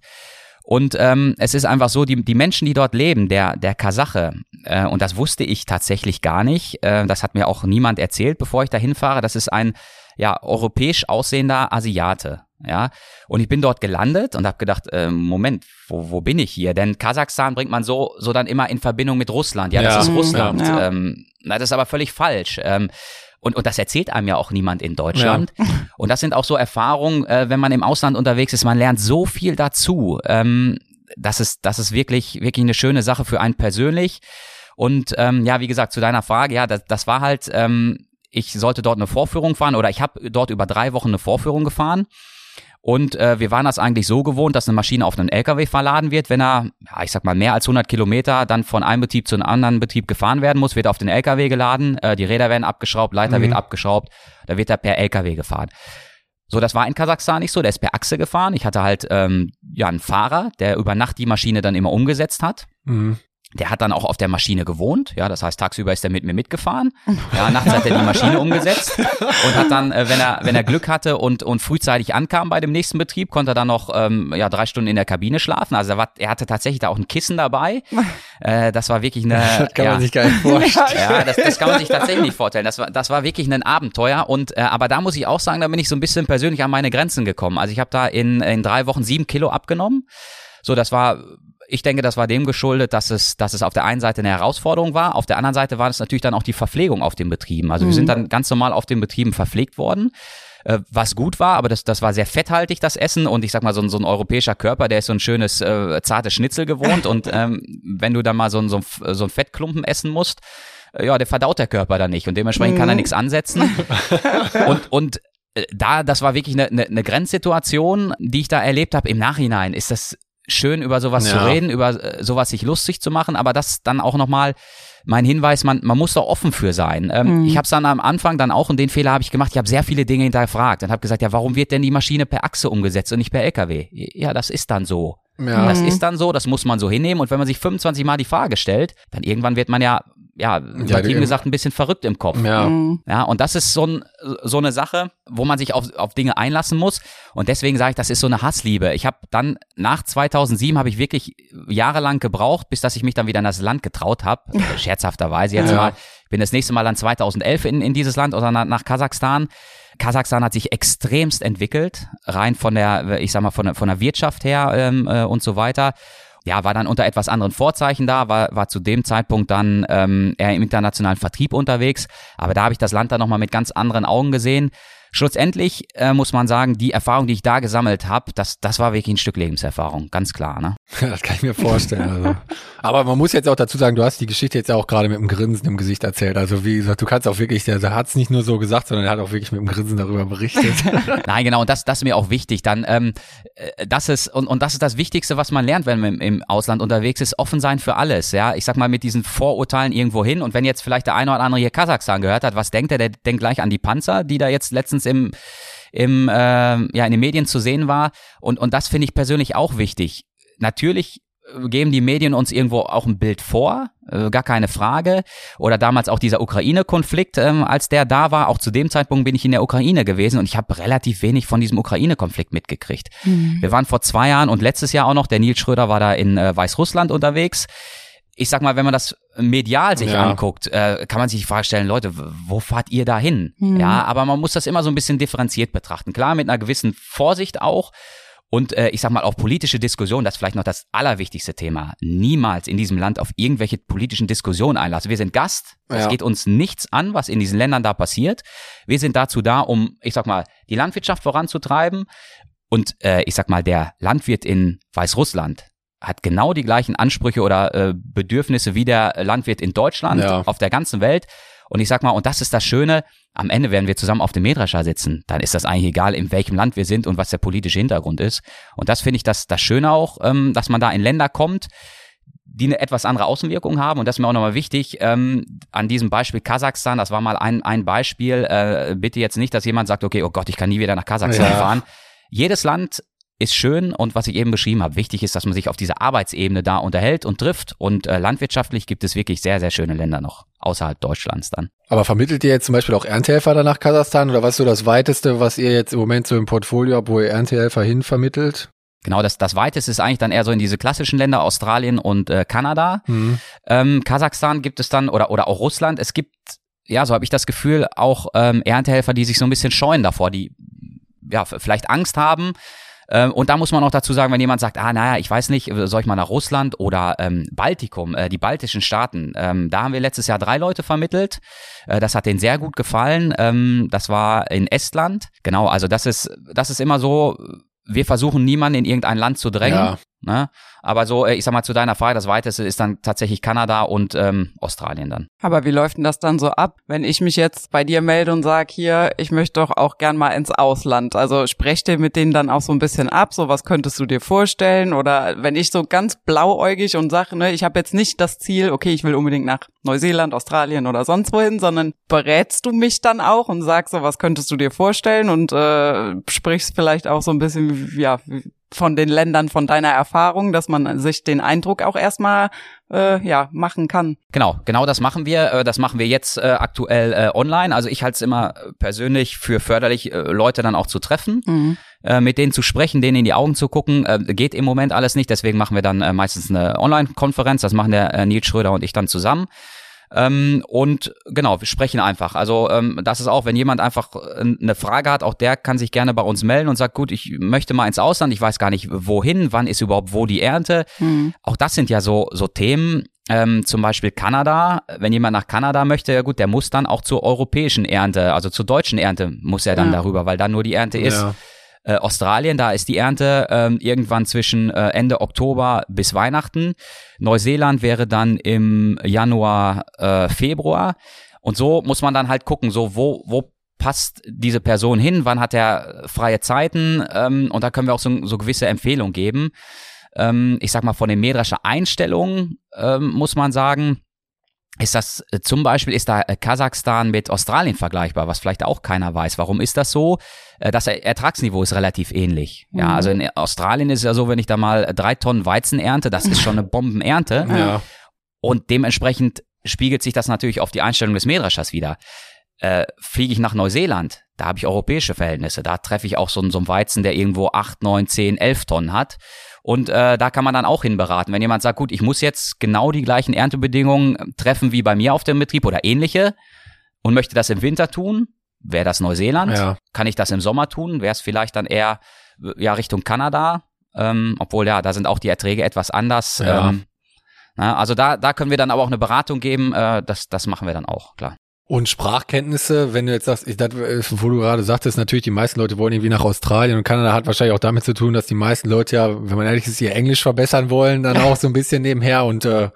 [SPEAKER 2] Und ähm, es ist einfach so, die, die Menschen, die dort leben, der, der Kasache, äh, und das wusste ich tatsächlich gar nicht, äh, das hat mir auch niemand erzählt, bevor ich da hinfahre, das ist ein ja, europäisch aussehender Asiate. Ja, und ich bin dort gelandet und habe gedacht, äh, Moment, wo, wo bin ich hier? Denn Kasachstan bringt man so so dann immer in Verbindung mit Russland. Ja, das ja. ist Russland. Ja. Ähm, na, das ist aber völlig falsch. Ähm, und, und das erzählt einem ja auch niemand in Deutschland. Ja. (laughs) Und das sind auch so Erfahrungen, äh, wenn man im Ausland unterwegs ist, man lernt so viel dazu. Ähm, das ist, das ist wirklich, wirklich eine schöne Sache für einen persönlich. Und ähm, ja, wie gesagt, zu deiner Frage, ja, das, das war halt, ähm, ich sollte dort eine Vorführung fahren oder ich habe dort über drei Wochen eine Vorführung gefahren. Und äh, wir waren das eigentlich so gewohnt, dass eine Maschine auf einen LKW verladen wird. Wenn er, ja, ich sag mal, mehr als 100 Kilometer dann von einem Betrieb zu einem anderen Betrieb gefahren werden muss, wird er auf den LKW geladen, äh, die Räder werden abgeschraubt, Leiter mhm. wird abgeschraubt, da wird er per LKW gefahren. So, das war in Kasachstan nicht so, der ist per Achse gefahren. Ich hatte halt ähm, ja einen Fahrer, der über Nacht die Maschine dann immer umgesetzt hat. Mhm. Der hat dann auch auf der Maschine gewohnt, ja, das heißt tagsüber ist er mit mir mitgefahren. Ja, nachts hat er die Maschine umgesetzt und hat dann, äh, wenn er wenn er Glück hatte und und frühzeitig ankam bei dem nächsten Betrieb, konnte er dann noch ähm, ja drei Stunden in der Kabine schlafen. Also er, war, er hatte tatsächlich da auch ein Kissen dabei. Äh, das war wirklich eine. (laughs)
[SPEAKER 1] Das kann ja, man sich gar nicht vorstellen.
[SPEAKER 2] Ja, das, das kann man sich tatsächlich nicht vorstellen. Das war das war wirklich ein Abenteuer und äh, aber da muss ich auch sagen, da bin ich so ein bisschen persönlich an meine Grenzen gekommen. Also ich habe da in in drei Wochen sieben Kilo abgenommen. So, das war ich denke, das war dem geschuldet, dass es, dass es auf der einen Seite eine Herausforderung war, auf der anderen Seite war es natürlich dann auch die Verpflegung auf den Betrieben. Also mhm. wir sind mhm. dann ganz normal auf den Betrieben verpflegt worden. äh, was gut war, aber das, das war sehr fetthaltig, das Essen. Und ich sag mal, so ein, so ein europäischer Körper, der ist so ein schönes, äh, zartes Schnitzel gewohnt. und (laughs) ähm, wenn du dann mal so ein, so ein, so ein Fettklumpen essen musst, äh, ja, der verdaut der Körper dann nicht und dementsprechend kann er mhm. nichts ansetzen. (laughs) und, und äh, da, das war wirklich eine, eine, eine Grenzsituation, die ich da erlebt habe. Im Nachhinein ist das schön, über sowas ja. zu reden, über äh, sowas sich lustig zu machen, aber das dann auch nochmal mein Hinweis, man, man muss da offen für sein. Ähm, mhm. Ich habe es dann am Anfang dann auch, und den Fehler habe ich gemacht, ich habe sehr viele Dinge hinterfragt und habe gesagt, ja, warum wird denn die Maschine per Achse umgesetzt und nicht per LKW? Ja, das ist dann so. Ja. Das ist dann so, das muss man so hinnehmen. Und wenn man sich 25 Mal die Frage stellt, dann irgendwann wird man ja ja, übertrieben ja, gesagt, ein bisschen verrückt im Kopf. Ja. Mhm. ja und das ist so, ein, so eine Sache, wo man sich auf, auf Dinge einlassen muss. Und deswegen sage ich, das ist so eine Hassliebe. Ich habe dann nach 2007 habe ich wirklich jahrelang gebraucht, bis dass ich mich dann wieder in das Land getraut habe. (laughs) Scherzhafterweise jetzt ja. mal. Ich bin das nächste Mal dann 2011 in, in dieses Land oder nach, nach Kasachstan. Kasachstan hat sich extremst entwickelt, rein von der, ich sag mal, von der, von der Wirtschaft her ähm, äh, und so weiter ja, war dann unter etwas anderen Vorzeichen da, war, war zu dem Zeitpunkt dann ähm, eher im internationalen Vertrieb unterwegs. Aber da habe ich das Land dann nochmal mit ganz anderen Augen gesehen. Schlussendlich äh, muss man sagen, die Erfahrung, die ich da gesammelt habe, das, das war wirklich ein Stück Lebenserfahrung, ganz klar. Ne? (laughs)
[SPEAKER 1] das kann ich mir vorstellen. Also. Aber man muss jetzt auch dazu sagen, du hast die Geschichte jetzt auch gerade mit einem Grinsen im Gesicht erzählt. Also wie gesagt, du kannst auch wirklich, der, der hat es nicht nur so gesagt, sondern er hat auch wirklich mit einem Grinsen darüber berichtet. (laughs)
[SPEAKER 2] Nein, genau, und das, das ist mir auch wichtig. Dann, ähm, äh, das ist, und, und das ist das Wichtigste, was man lernt, wenn man im, im Ausland unterwegs ist, offen sein für alles. Ja, ich sag mal, mit diesen Vorurteilen irgendwo hin. Und wenn jetzt vielleicht der eine oder andere hier Kasachstan gehört hat, was denkt er? Der denkt gleich an die Panzer, die da jetzt letztens im im äh, ja in den Medien zu sehen war und und das finde ich persönlich auch wichtig. Natürlich äh, geben die Medien uns irgendwo auch ein Bild vor, äh, gar keine Frage. Oder damals auch dieser Ukraine-Konflikt, ähm, als der da war. Auch zu dem Zeitpunkt bin ich in der Ukraine gewesen und ich habe relativ wenig von diesem Ukraine-Konflikt mitgekriegt. Mhm. Wir waren vor zwei Jahren und letztes Jahr auch noch, der Nils Schröder war da in äh, Weißrussland unterwegs ich sag mal, wenn man das medial sich ja. anguckt, äh, kann man sich die Frage stellen, Leute, wo fahrt ihr da hin? Mhm. Ja, aber man muss das immer so ein bisschen differenziert betrachten. Klar, mit einer gewissen Vorsicht auch. Und äh, ich sag mal, auch politische Diskussionen, das ist vielleicht noch das allerwichtigste Thema. Niemals in diesem Land auf irgendwelche politischen Diskussionen einlassen. Wir sind Gast. Es ja. geht uns nichts an, was in diesen Ländern da passiert. Wir sind dazu da, um, ich sag mal, die Landwirtschaft voranzutreiben. Und äh, ich sag mal, der Landwirt in Weißrussland, hat genau die gleichen Ansprüche oder äh, Bedürfnisse wie der Landwirt in Deutschland, ja. auf der ganzen Welt. Und ich sag mal, und das ist das Schöne, am Ende werden wir zusammen auf dem Mähdrescher sitzen. Dann ist das eigentlich egal, in welchem Land wir sind und was der politische Hintergrund ist. Und das finde ich das, das Schöne auch, ähm, dass man da in Länder kommt, die eine etwas andere Außenwirkung haben. Und das ist mir auch nochmal wichtig, ähm, an diesem Beispiel Kasachstan, das war mal ein, ein Beispiel, äh, bitte jetzt nicht, dass jemand sagt, okay, oh Gott, ich kann nie wieder nach Kasachstan ja. fahren. Jedes Land ist schön und was ich eben beschrieben habe, wichtig ist, dass man sich auf dieser Arbeitsebene da unterhält und trifft und äh, landwirtschaftlich gibt es wirklich sehr, sehr schöne Länder noch außerhalb Deutschlands dann.
[SPEAKER 1] Aber vermittelt ihr jetzt zum Beispiel auch Erntehelfer dann nach Kasachstan oder was ist so das weiteste, was ihr jetzt im Moment so im Portfolio habt, wo ihr Erntehelfer hin vermittelt?
[SPEAKER 2] Genau, das, das weiteste ist eigentlich dann eher so in diese klassischen Länder, Australien und äh, Kanada. Mhm. Ähm, Kasachstan gibt es dann oder, oder auch Russland. Es gibt, ja, so habe ich das Gefühl, auch ähm, Erntehelfer, die sich so ein bisschen scheuen davor, die ja vielleicht Angst haben, und da muss man auch dazu sagen, wenn jemand sagt, ah, naja, ich weiß nicht, soll ich mal nach Russland oder ähm, Baltikum, äh, die baltischen Staaten, ähm, da haben wir letztes Jahr drei Leute vermittelt. Äh, das hat denen sehr gut gefallen. Ähm, das war in Estland. Genau, also das ist, das ist immer so, wir versuchen niemanden in irgendein Land zu drängen. Ja. Ne? Aber so, äh, ich sag mal, zu deiner Frage, das weiteste ist dann tatsächlich Kanada und ähm, Australien dann.
[SPEAKER 3] Aber wie läuft denn das dann so ab, wenn ich mich jetzt bei dir melde und sage, hier, ich möchte doch auch gern mal ins Ausland? Also sprecht ihr mit denen dann auch so ein bisschen ab, so was könntest du dir vorstellen? Oder wenn ich so ganz blauäugig und sage, ne, ich habe jetzt nicht das Ziel, okay, ich will unbedingt nach Neuseeland, Australien oder sonst wohin, sondern berätst du mich dann auch und sagst so, was könntest du dir vorstellen und äh, sprichst vielleicht auch so ein bisschen, ja, von den Ländern, von deiner Erfahrung, dass man sich den Eindruck auch erstmal äh, ja machen kann.
[SPEAKER 2] Genau, genau das machen wir. Äh, das machen wir jetzt äh, aktuell äh, online. Also ich halte es immer persönlich für förderlich, äh, Leute dann auch zu treffen, mhm. äh, mit denen zu sprechen, denen in die Augen zu gucken. Äh, geht im Moment alles nicht, deswegen machen wir dann äh, meistens eine Online-Konferenz. Das machen der äh, Nils Schröder und ich dann zusammen. Ähm, und genau, wir sprechen einfach. Also ähm, das ist auch, wenn jemand einfach äh, eine Frage hat, auch der kann sich gerne bei uns melden und sagt, gut, ich möchte mal ins Ausland, ich weiß gar nicht wohin, wann ist überhaupt wo die Ernte. Mhm. Auch das sind ja so, so Themen, ähm, zum Beispiel Kanada, wenn jemand nach Kanada möchte, ja gut, der muss dann auch zur europäischen Ernte, also zur deutschen Ernte muss er dann ja. darüber, weil dann nur die Ernte ist. Ja. Äh, Australien, da ist die Ernte ähm, irgendwann zwischen äh, Ende Oktober bis Weihnachten. Neuseeland wäre dann im Januar, äh, Februar. Und so muss man dann halt gucken, so wo, wo passt diese Person hin, wann hat er freie Zeiten ähm, und da können wir auch so, so gewisse Empfehlungen geben. Ähm, ich sag mal, von den mähdrescher Einstellungen ähm, muss man sagen, ist das äh, zum Beispiel, ist da äh, Kasachstan mit Australien vergleichbar, was vielleicht auch keiner weiß. Warum ist das so? Äh, das Ertragsniveau ist relativ ähnlich. Ja, mhm. also in Australien ist es ja so, wenn ich da mal drei Tonnen Weizen ernte, das ist schon eine Bombenernte. (laughs)
[SPEAKER 1] Ja.
[SPEAKER 2] Und dementsprechend spiegelt sich das natürlich auf die Einstellung des Mähdreschers wieder. Äh, fliege ich nach Neuseeland, da habe ich europäische Verhältnisse. Da treffe ich auch so, so einen Weizen, der irgendwo acht, neun, zehn, elf Tonnen hat. Und äh, da kann man dann auch hinberaten. Wenn jemand sagt, gut, ich muss jetzt genau die gleichen Erntebedingungen treffen wie bei mir auf dem Betrieb oder ähnliche und möchte das im Winter tun, wäre das Neuseeland. Ja. Kann ich das im Sommer tun? Wäre es vielleicht dann eher ja Richtung Kanada? Ähm, obwohl ja, da sind auch die Erträge etwas anders. Ja. Ähm, na, also da, da können wir dann aber auch eine Beratung geben. Äh, das, das machen wir dann auch, klar.
[SPEAKER 1] Und Sprachkenntnisse, wenn du jetzt sagst, ich, das, wo du gerade sagtest, natürlich die meisten Leute wollen irgendwie nach Australien und Kanada hat wahrscheinlich auch damit zu tun, dass die meisten Leute ja, wenn man ehrlich ist, ihr Englisch verbessern wollen, dann auch so ein bisschen nebenher und äh,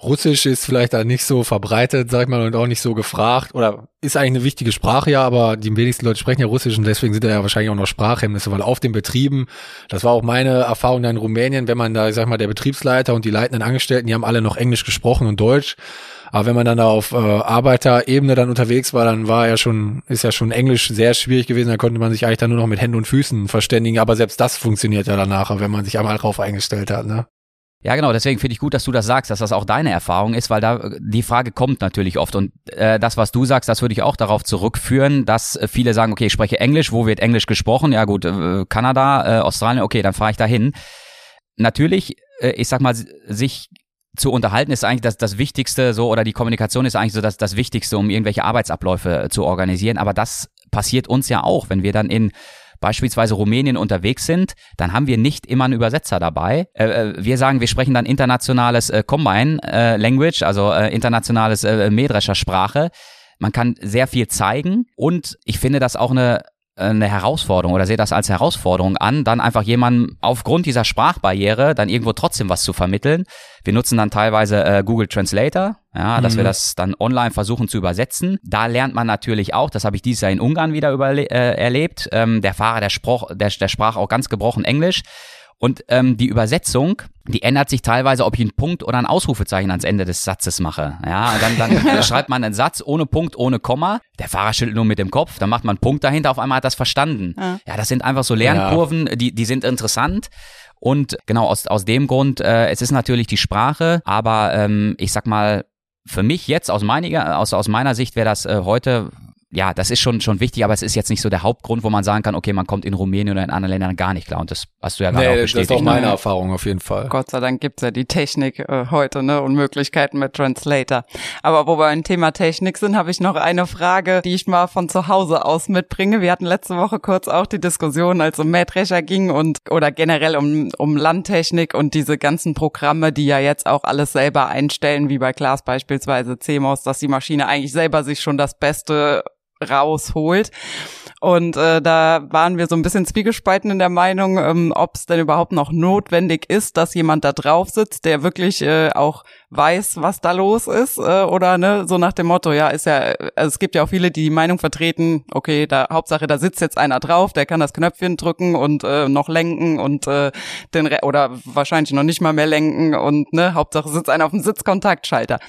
[SPEAKER 1] Russisch ist vielleicht da nicht so verbreitet, sag ich mal, und auch nicht so gefragt oder ist eigentlich eine wichtige Sprache, ja, aber die wenigsten Leute sprechen ja Russisch und deswegen sind da ja wahrscheinlich auch noch Sprachhemmnisse, weil auf den Betrieben, das war auch meine Erfahrung da in Rumänien, wenn man da, ich sag mal, der Betriebsleiter und die leitenden Angestellten, die haben alle noch Englisch gesprochen und Deutsch aber wenn man dann da auf äh, Arbeiterebene dann unterwegs war, dann war ja schon, ist ja schon Englisch sehr schwierig gewesen. Da konnte man sich eigentlich dann nur noch mit Händen und Füßen verständigen. Aber selbst das funktioniert ja danach, wenn man sich einmal drauf eingestellt hat, ne?
[SPEAKER 2] Ja, genau. Deswegen finde ich gut, dass du das sagst, dass das auch deine Erfahrung ist, weil da die Frage kommt natürlich oft. Und äh, das, was du sagst, das würde ich auch darauf zurückführen, dass äh, viele sagen, okay, ich spreche Englisch. Wo wird Englisch gesprochen? Ja gut, äh, Kanada, äh, Australien. Okay, dann fahre ich dahin. Natürlich, äh, ich sag mal, sich zu unterhalten ist eigentlich das, das Wichtigste so oder die Kommunikation ist eigentlich so das, das Wichtigste, um irgendwelche Arbeitsabläufe äh, zu organisieren. Aber das passiert uns ja auch, wenn wir dann in beispielsweise Rumänien unterwegs sind, dann haben wir nicht immer einen Übersetzer dabei. Äh, äh wir sagen, wir sprechen dann internationales äh, Combine äh, Language, also äh, internationales äh, Mähdreschersprache. Man kann sehr viel zeigen und ich finde das auch eine eine Herausforderung oder sehe das als Herausforderung an, dann einfach jemandem aufgrund dieser Sprachbarriere dann irgendwo trotzdem was zu vermitteln. Wir nutzen dann teilweise äh, Google Translator, ja, dass mhm. wir das dann online versuchen zu übersetzen. Da lernt man natürlich auch, das habe ich dieses Jahr in Ungarn wieder äh, erlebt. Ähm, der Fahrer, der, sprach, der, der sprach auch ganz gebrochen Englisch. Und ähm, die Übersetzung, die ändert sich teilweise, ob ich einen Punkt oder ein Ausrufezeichen ans Ende des Satzes mache. Ja, dann, dann (laughs) schreibt man einen Satz ohne Punkt, ohne Komma. Der Fahrer schüttelt nur mit dem Kopf, dann macht man einen Punkt dahinter, auf einmal hat das verstanden. Ja, ja das sind einfach so Lernkurven, ja. die, die sind interessant. Und genau aus, aus dem Grund, äh, es ist natürlich die Sprache, aber ähm, ich sag mal, für mich jetzt aus meiner, aus, aus meiner Sicht wäre das äh, heute ja, das ist schon, schon wichtig, aber es ist jetzt nicht so der Hauptgrund, wo man sagen kann, okay, man kommt in Rumänien oder in anderen Ländern gar nicht klar. Und das hast du ja gerade nee, auch bestätigt.
[SPEAKER 1] Das ist auch meine Erfahrung auf jeden Fall.
[SPEAKER 3] Gott sei Dank gibt's ja die Technik äh, heute ne, und Möglichkeiten mit Translator. Aber wo wir ein Thema Technik sind, habe ich noch eine Frage, die ich mal von zu Hause aus mitbringe. Wir hatten letzte Woche kurz auch die Diskussion, als um Mähdrescher ging und oder generell um, um Landtechnik und diese ganzen Programme, die ja jetzt auch alles selber einstellen, wie bei Klaas beispielsweise CMOS, dass die Maschine eigentlich selber sich schon das Beste rausholt. Und äh, da waren wir so ein bisschen zwiegespalten in der Meinung, ähm, ob es denn überhaupt noch notwendig ist, dass jemand da drauf sitzt, der wirklich äh, auch weiß, was da los ist, äh, oder ne, so nach dem Motto, ja, ist ja, also es gibt ja auch viele, die die Meinung vertreten, okay, da Hauptsache, da sitzt jetzt einer drauf, der kann das Knöpfchen drücken und äh, noch lenken und äh, den Re oder wahrscheinlich noch nicht mal mehr lenken und ne, Hauptsache sitzt einer auf dem Sitzkontaktschalter.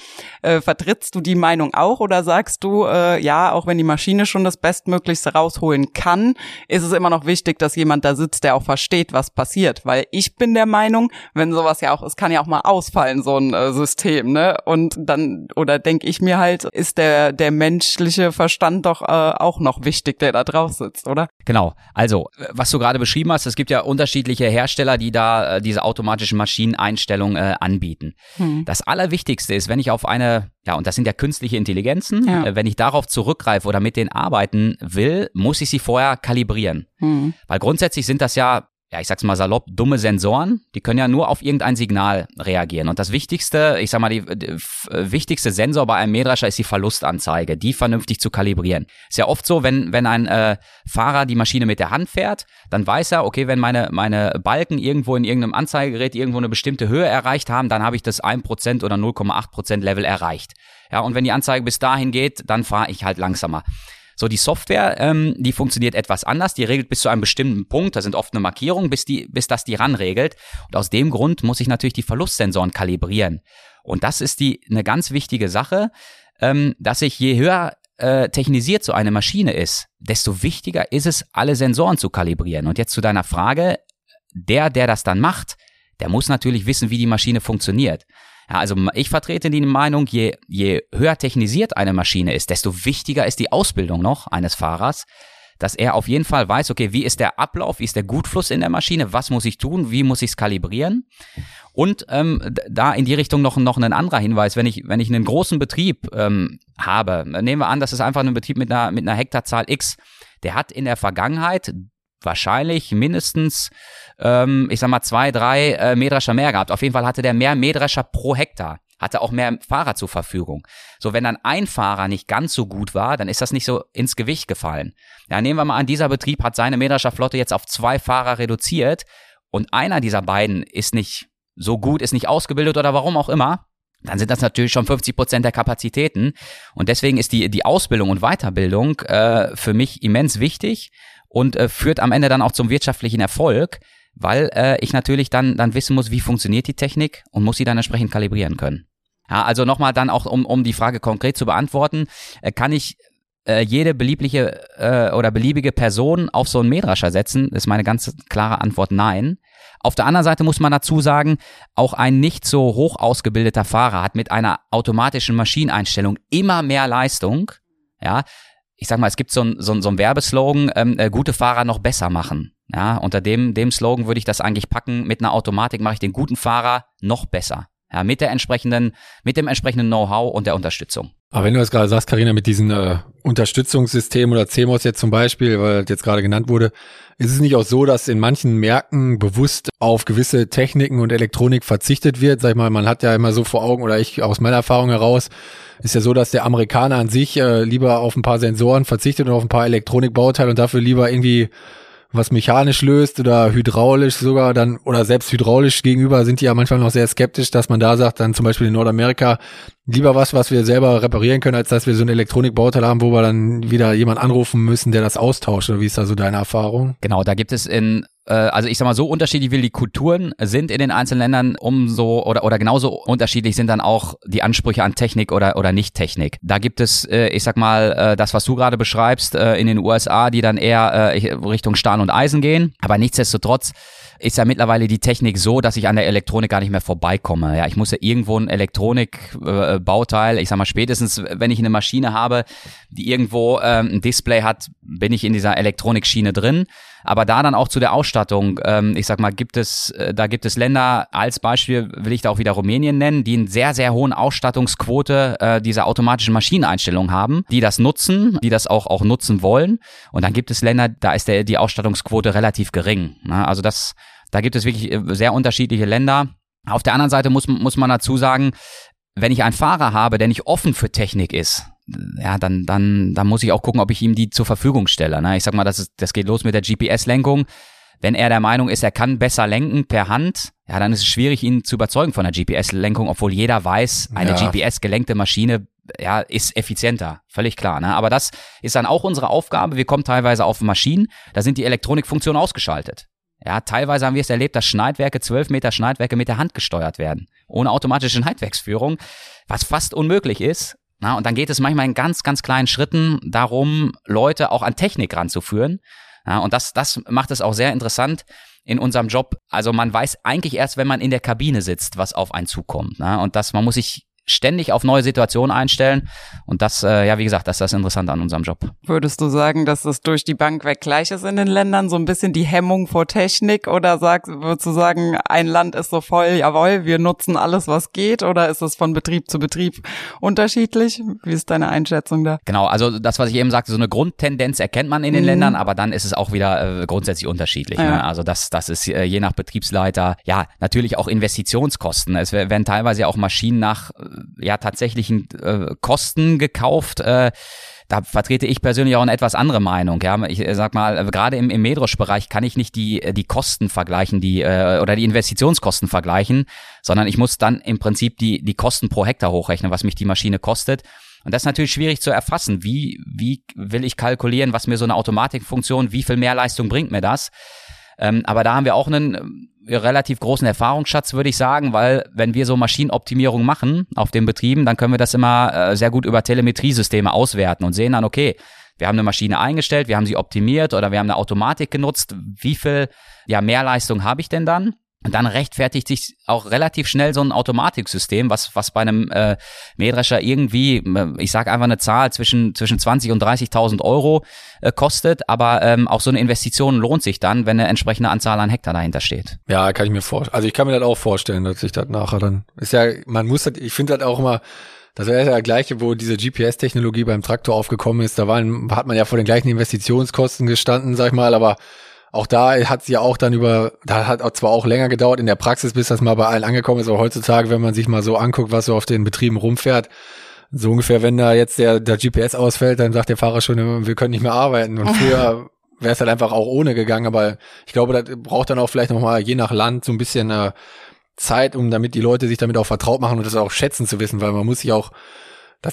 [SPEAKER 3] Äh, vertrittst du die Meinung auch oder sagst du, äh, ja, auch wenn die Maschine schon das Bestmöglichste rausholen kann, ist es immer noch wichtig, dass jemand da sitzt, der auch versteht, was passiert, weil ich bin der Meinung, wenn sowas ja auch, es kann ja auch mal ausfallen, so ein äh, System, ne? Und dann, oder denke ich mir halt, ist der, der menschliche Verstand doch äh, auch noch wichtig, der da drauf sitzt, oder?
[SPEAKER 2] Genau. Also, was du gerade beschrieben hast, es gibt ja unterschiedliche Hersteller, die da äh, diese automatischen Maschineneinstellungen äh, anbieten. Hm. Das Allerwichtigste ist, wenn ich auf eine ja, und das sind ja künstliche Intelligenzen. Ja. Äh, wenn ich darauf zurückgreife oder mit denen arbeiten will, muss ich sie vorher kalibrieren. Hm. Weil grundsätzlich sind das ja ja, ich sag's mal salopp, dumme Sensoren, die können ja nur auf irgendein Signal reagieren. Und das wichtigste, ich sag mal, die, die wichtigste Sensor bei einem Mähdrescher ist die Verlustanzeige, die vernünftig zu kalibrieren. Ist ja oft so, wenn, wenn ein äh, Fahrer die Maschine mit der Hand fährt, dann weiß er, okay, wenn meine, meine Balken irgendwo in irgendeinem Anzeigegerät irgendwo eine bestimmte Höhe erreicht haben, dann habe ich das 1% oder 0,8% Level erreicht. Ja, und wenn die Anzeige bis dahin geht, dann fahre ich halt langsamer. So, die Software, ähm, die funktioniert etwas anders. Die regelt bis zu einem bestimmten Punkt, da sind oft eine Markierung, bis, die, bis das die ranregelt. Und aus dem Grund muss ich natürlich die Verlustsensoren kalibrieren. Und das ist die eine ganz wichtige Sache, ähm, dass ich je höher äh, technisiert so eine Maschine ist, desto wichtiger ist es, alle Sensoren zu kalibrieren. Und jetzt zu deiner Frage, der, der das dann macht, der muss natürlich wissen, wie die Maschine funktioniert. Ja, also ich vertrete die Meinung, je, je höher technisiert eine Maschine ist, desto wichtiger ist die Ausbildung noch eines Fahrers, dass er auf jeden Fall weiß, okay, wie ist der Ablauf, wie ist der Gutfluss in der Maschine, was muss ich tun, wie muss ich es kalibrieren. Und ähm, da in die Richtung noch, noch ein anderer Hinweis, wenn ich, wenn ich einen großen Betrieb ähm, habe, nehmen wir an, das ist einfach ein Betrieb mit einer, mit einer Hektarzahl X, der hat in der Vergangenheit wahrscheinlich mindestens, ähm, ich sag mal, zwei, drei äh, Mähdrescher mehr gehabt. Auf jeden Fall hatte der mehr Mähdrescher pro Hektar hatte auch mehr Fahrer zur Verfügung. So, wenn dann ein Fahrer nicht ganz so gut war, dann ist das nicht so ins Gewicht gefallen. Ja, nehmen wir mal an, dieser Betrieb hat seine Mähdrescherflotte jetzt auf zwei Fahrer reduziert und einer dieser beiden ist nicht so gut, ist nicht ausgebildet oder warum auch immer, dann sind das natürlich schon 50 Prozent der Kapazitäten. Und deswegen ist die, die Ausbildung und Weiterbildung äh, für mich immens wichtig und äh, führt am Ende dann auch zum wirtschaftlichen Erfolg, weil äh, ich natürlich dann, dann wissen muss, wie funktioniert die Technik und muss sie dann entsprechend kalibrieren können. Ja, also nochmal dann auch, um, um die Frage konkret zu beantworten, äh, kann ich äh, jede beliebliche äh, oder beliebige Person auf so einen Mähdrescher setzen? ist meine ganz klare Antwort nein. Auf der anderen Seite muss man dazu sagen, auch ein nicht so hoch ausgebildeter Fahrer hat mit einer automatischen Maschineneinstellung immer mehr Leistung. Ja, ich sag mal, es gibt so ein, so ein, so ein Werbeslogan, ähm, äh, gute Fahrer noch besser machen. Ja, unter dem, dem Slogan würde ich das eigentlich packen. Mit einer Automatik mache ich den guten Fahrer noch besser. Ja, mit der entsprechenden, mit dem entsprechenden Know-how und der Unterstützung.
[SPEAKER 1] Aber wenn du das gerade sagst, Karina, mit diesem äh, Unterstützungssystem oder CMOS jetzt zum Beispiel, weil das jetzt gerade genannt wurde, ist es nicht auch so, dass in manchen Märkten bewusst auf gewisse Techniken und Elektronik verzichtet wird? Sag ich mal, man hat ja immer so vor Augen, oder ich aus meiner Erfahrung heraus, ist ja so, dass der Amerikaner an sich äh, lieber auf ein paar Sensoren verzichtet und auf ein paar Elektronikbauteile und dafür lieber irgendwie was mechanisch löst oder hydraulisch sogar dann oder selbst hydraulisch gegenüber sind die ja manchmal noch sehr skeptisch, dass man da sagt, dann zum Beispiel in Nordamerika lieber was, was wir selber reparieren können, als dass wir so ein Elektronikbauteil haben, wo wir dann wieder jemand anrufen müssen, der das austauscht. Oder wie ist da so deine Erfahrung?
[SPEAKER 2] Genau, da gibt es in äh, also ich sag mal, so unterschiedlich wie die Kulturen sind in den einzelnen Ländern, umso oder oder genauso unterschiedlich sind dann auch die Ansprüche an Technik oder oder Nicht-Technik. Da gibt es, äh, ich sag mal, äh, das, was du gerade beschreibst, in den USA, die dann eher Richtung Stahl und Eisen gehen. Aber nichtsdestotrotz ist ja mittlerweile die Technik so, dass ich an der Elektronik gar nicht mehr vorbeikomme. Ja, ich muss ja irgendwo ein Elektronikbauteil, äh, ich sag mal spätestens, wenn ich eine Maschine habe, die irgendwo ähm, ein Display hat, bin ich in dieser Elektronikschiene drin. Aber da dann auch zu der Ausstattung, ähm, ich sag mal, gibt es, äh, da gibt es Länder, als Beispiel will ich da auch wieder Rumänien nennen, die einen sehr, sehr hohen Ausstattungsquote äh, dieser automatischen Maschineneinstellung haben, die das nutzen, die das auch, auch nutzen wollen. Und dann gibt es Länder, da ist der, die Ausstattungsquote relativ gering. Ne? Also das, da gibt es wirklich äh, sehr unterschiedliche Länder. Auf der anderen Seite muss, muss man dazu sagen, wenn ich einen Fahrer habe, der nicht offen für Technik ist, ja, dann, dann, dann muss ich auch gucken, ob ich ihm die zur Verfügung stelle. Ne? Ich sag mal, das, ist, das geht los mit der GPS-Lenkung. Wenn er der Meinung ist, er kann besser lenken per Hand, ja, dann ist es schwierig, ihn zu überzeugen von der GPS-Lenkung, obwohl jeder weiß, eine ja. GPS-gelenkte Maschine ja, ist effizienter. Völlig klar. Ne? Aber das ist dann auch unsere Aufgabe. Wir kommen teilweise auf Maschinen, da sind die Elektronikfunktionen ausgeschaltet. Ja, teilweise haben wir es erlebt, dass Schneidwerke, zwölf Meter Schneidwerke mit der Hand gesteuert werden. Ohne automatische Schneidwerksführung, was fast unmöglich ist. Na, und dann geht es manchmal in ganz, ganz kleinen Schritten darum, Leute auch an Technik ranzuführen. Ja, und das, das macht es auch sehr interessant in unserem Job. Also man weiß eigentlich erst, wenn man in der Kabine sitzt, was auf einen zukommt. Na, und das, man muss sich ständig auf neue Situationen einstellen. Und das, äh, ja, wie gesagt, das ist das Interessante an unserem Job.
[SPEAKER 3] Würdest du sagen, dass das durch die Bank weg gleich ist in den Ländern, so ein bisschen die Hemmung vor Technik? Oder sag, würdest du sagen, ein Land ist so voll, jawohl, wir nutzen alles, was geht? Oder ist es von Betrieb zu Betrieb unterschiedlich? Wie ist deine Einschätzung da?
[SPEAKER 2] Genau, also das, was ich eben sagte, so eine Grundtendenz erkennt man in den mhm. Ländern, aber dann ist es auch wieder äh, grundsätzlich unterschiedlich. Ja. Ne? Also das, das ist äh, je nach Betriebsleiter, ja, natürlich auch Investitionskosten. Es werden teilweise auch Maschinen nach äh, ja tatsächlichen äh, Kosten gekauft. Äh, da vertrete ich persönlich auch eine etwas andere Meinung. Ja, ich äh, sag mal, äh, gerade im, im Medrosch-Bereich kann ich nicht die die Kosten vergleichen, die äh, oder die Investitionskosten vergleichen, sondern ich muss dann im Prinzip die die Kosten pro Hektar hochrechnen, was mich die Maschine kostet. Und das ist natürlich schwierig zu erfassen. Wie wie will ich kalkulieren, was mir so eine Automatikfunktion, wie viel Mehrleistung bringt mir das? Ähm, aber da haben wir auch einen äh, relativ großen Erfahrungsschatz, würde ich sagen, weil wenn wir so Maschinenoptimierung machen auf den Betrieben, dann können wir das immer äh, sehr gut über Telemetriesysteme auswerten und sehen dann, okay, wir haben eine Maschine eingestellt, wir haben sie optimiert oder wir haben eine Automatik genutzt. Wie viel ja, Mehrleistung habe ich denn dann? Und dann rechtfertigt sich auch relativ schnell so ein Automatiksystem, was, was bei einem äh, Mähdrescher irgendwie, äh, ich sage einfach eine Zahl, zwischen, zwischen 20 und 30.000 Euro äh, kostet. Aber ähm, auch so eine Investition lohnt sich dann, wenn eine entsprechende Anzahl an Hektar dahinter steht.
[SPEAKER 1] Ja, kann ich mir vorstellen. Also ich kann mir das auch vorstellen, dass sich das nachher dann, ist ja, man muss das, ich finde das auch immer, das wäre ja der gleiche, wo diese GPS-Technologie beim Traktor aufgekommen ist. Da waren, hat man ja vor den gleichen Investitionskosten gestanden, sag ich mal, aber auch da hat sie ja auch dann über, da hat auch zwar auch länger gedauert in der Praxis, bis das mal bei allen angekommen ist, aber heutzutage, wenn man sich mal so anguckt, was so auf den Betrieben rumfährt, so ungefähr, wenn da jetzt der, der GPS ausfällt, dann sagt der Fahrer schon, wir können nicht mehr arbeiten. Und (laughs) früher wäre es halt einfach auch ohne gegangen, aber ich glaube, das braucht dann auch vielleicht nochmal je nach Land so ein bisschen äh, Zeit, um damit die Leute sich damit auch vertraut machen und das auch schätzen zu wissen, weil man muss sich auch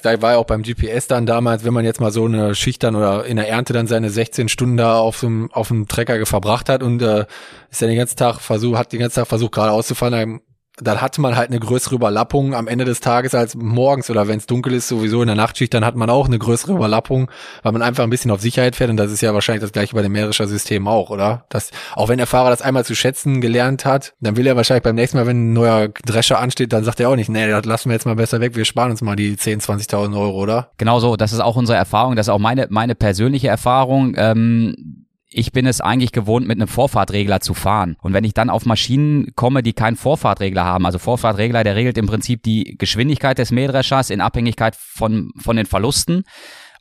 [SPEAKER 1] das war ja auch beim GPS dann damals, wenn man jetzt mal so eine Schicht dann oder in der Ernte dann seine 16 Stunden da auf dem, auf dem Trecker verbracht hat und äh, ist ja den ganzen Tag versucht, hat den ganzen Tag versucht gerade auszufahren, dann hat man halt eine größere Überlappung am Ende des Tages als morgens oder wenn es dunkel ist, sowieso in der Nachtschicht, dann hat man auch eine größere Überlappung, weil man einfach ein bisschen auf Sicherheit fährt und das ist ja wahrscheinlich das gleiche bei dem Mährischer System auch, oder? Das, auch wenn der Fahrer das einmal zu schätzen gelernt hat, dann will er wahrscheinlich beim nächsten Mal, wenn ein neuer Drescher ansteht, dann sagt er auch nicht, nee, das lassen wir jetzt mal besser weg, wir sparen uns mal die 10, 20.000 Euro, oder?
[SPEAKER 2] Genau so, das ist auch unsere Erfahrung, das ist auch meine, meine persönliche Erfahrung. Ähm ich bin es eigentlich gewohnt, mit einem Vorfahrtregler zu fahren. Und wenn ich dann auf Maschinen komme, die keinen Vorfahrtregler haben, also Vorfahrtregler, der regelt im Prinzip die Geschwindigkeit des Mähdreschers in Abhängigkeit von, von den Verlusten.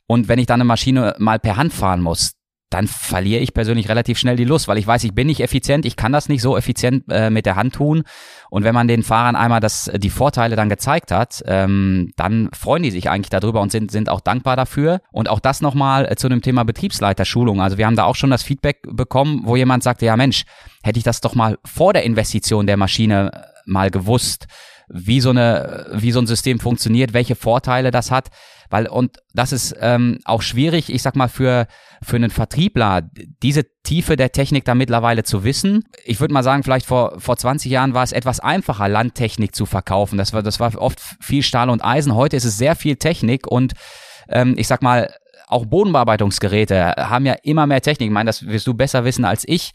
[SPEAKER 2] Und wenn ich dann eine Maschine mal per Hand fahren muss, dann verliere ich persönlich relativ schnell die Lust, weil ich weiß, ich bin nicht effizient, ich kann das nicht so effizient äh, mit der Hand tun. Und wenn man den Fahrern einmal das, die Vorteile dann gezeigt hat, ähm, dann freuen die sich eigentlich darüber und sind, sind auch dankbar dafür. Und auch das nochmal äh, zu dem Thema Betriebsleiterschulung. Also wir haben da auch schon das Feedback bekommen, wo jemand sagte, ja Mensch, hätte ich das doch mal vor der Investition der Maschine äh, mal gewusst, wie so eine, wie so ein System funktioniert, welche Vorteile das hat. Weil, und das ist ähm, auch schwierig, ich sag mal, für, für einen Vertriebler, diese Tiefe der Technik da mittlerweile zu wissen. Ich würde mal sagen, vielleicht vor, vor 20 Jahren war es etwas einfacher, Landtechnik zu verkaufen. Das war, das war oft viel Stahl und Eisen. Heute ist es sehr viel Technik und ähm, ich sag mal, auch Bodenbearbeitungsgeräte haben ja immer mehr Technik. Ich meine, das wirst du besser wissen als ich.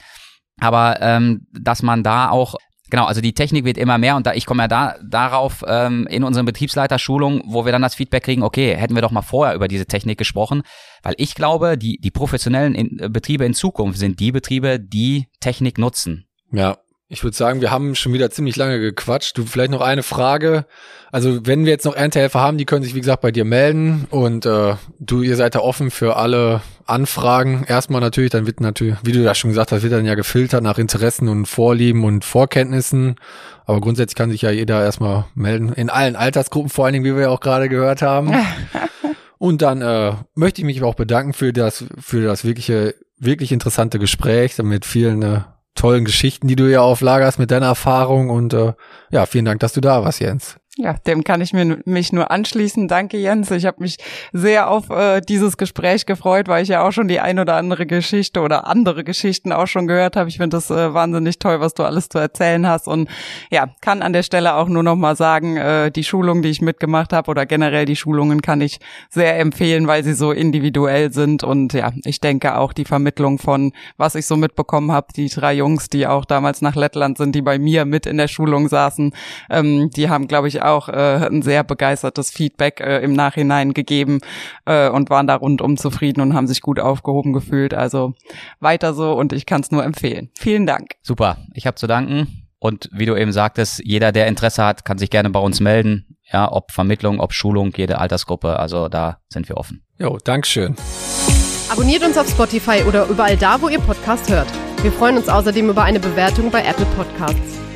[SPEAKER 2] Aber ähm, dass man da auch Genau, also die Technik wird immer mehr und da ich komme ja da darauf ähm, in unseren Betriebsleiterschulungen, wo wir dann das Feedback kriegen, okay, hätten wir doch mal vorher über diese Technik gesprochen, weil ich glaube, die die professionellen in, äh, Betriebe in Zukunft sind die Betriebe, die Technik nutzen.
[SPEAKER 1] Ja, ich würde sagen, wir haben schon wieder ziemlich lange gequatscht. Du vielleicht noch eine Frage. Also wenn wir jetzt noch Erntehelfer haben, die können sich wie gesagt bei dir melden und äh, du, ihr seid da offen für alle Anfragen. Erstmal natürlich, dann wird natürlich, wie du das schon gesagt hast, wird dann ja gefiltert nach Interessen und Vorlieben und Vorkenntnissen. Aber grundsätzlich kann sich ja jeder erstmal melden. In allen Altersgruppen, vor allen Dingen, wie wir ja auch gerade gehört haben. (laughs) und dann äh, möchte ich mich auch bedanken für das, für das wirkliche, wirklich interessante Gespräch mit vielen äh, tollen Geschichten, die du ja auflagerst mit deiner Erfahrung und äh, ja, vielen Dank, dass du da warst, Jens.
[SPEAKER 3] Ja, dem kann ich mir, mich nur anschließen. Danke, Jens. Ich habe mich sehr auf äh, dieses Gespräch gefreut, weil ich ja auch schon die ein oder andere Geschichte oder andere Geschichten auch schon gehört habe. Ich finde das äh, wahnsinnig toll, was du alles zu erzählen hast. Und ja, kann an der Stelle auch nur noch mal sagen, äh, die Schulung, die ich mitgemacht habe oder generell die Schulungen kann ich sehr empfehlen, weil sie so individuell sind. Und ja, ich denke auch die Vermittlung von, was ich so mitbekommen habe, die drei Jungs, die auch damals nach Lettland sind, die bei mir mit in der Schulung saßen, ähm, die haben, glaube ich, auch äh, ein sehr begeistertes Feedback äh, im Nachhinein gegeben äh, und waren da rundum zufrieden und haben sich gut aufgehoben gefühlt. Also weiter so und ich kann es nur empfehlen. Vielen Dank.
[SPEAKER 2] Super, ich habe zu danken. Und wie du eben sagtest, jeder, der Interesse hat, kann sich gerne bei uns melden. Ja, ob Vermittlung, ob Schulung, jede Altersgruppe. Also da sind wir offen.
[SPEAKER 1] Jo, Dankeschön.
[SPEAKER 4] Abonniert uns auf Spotify oder überall da, wo ihr Podcast hört. Wir freuen uns außerdem über eine Bewertung bei Apple Podcasts.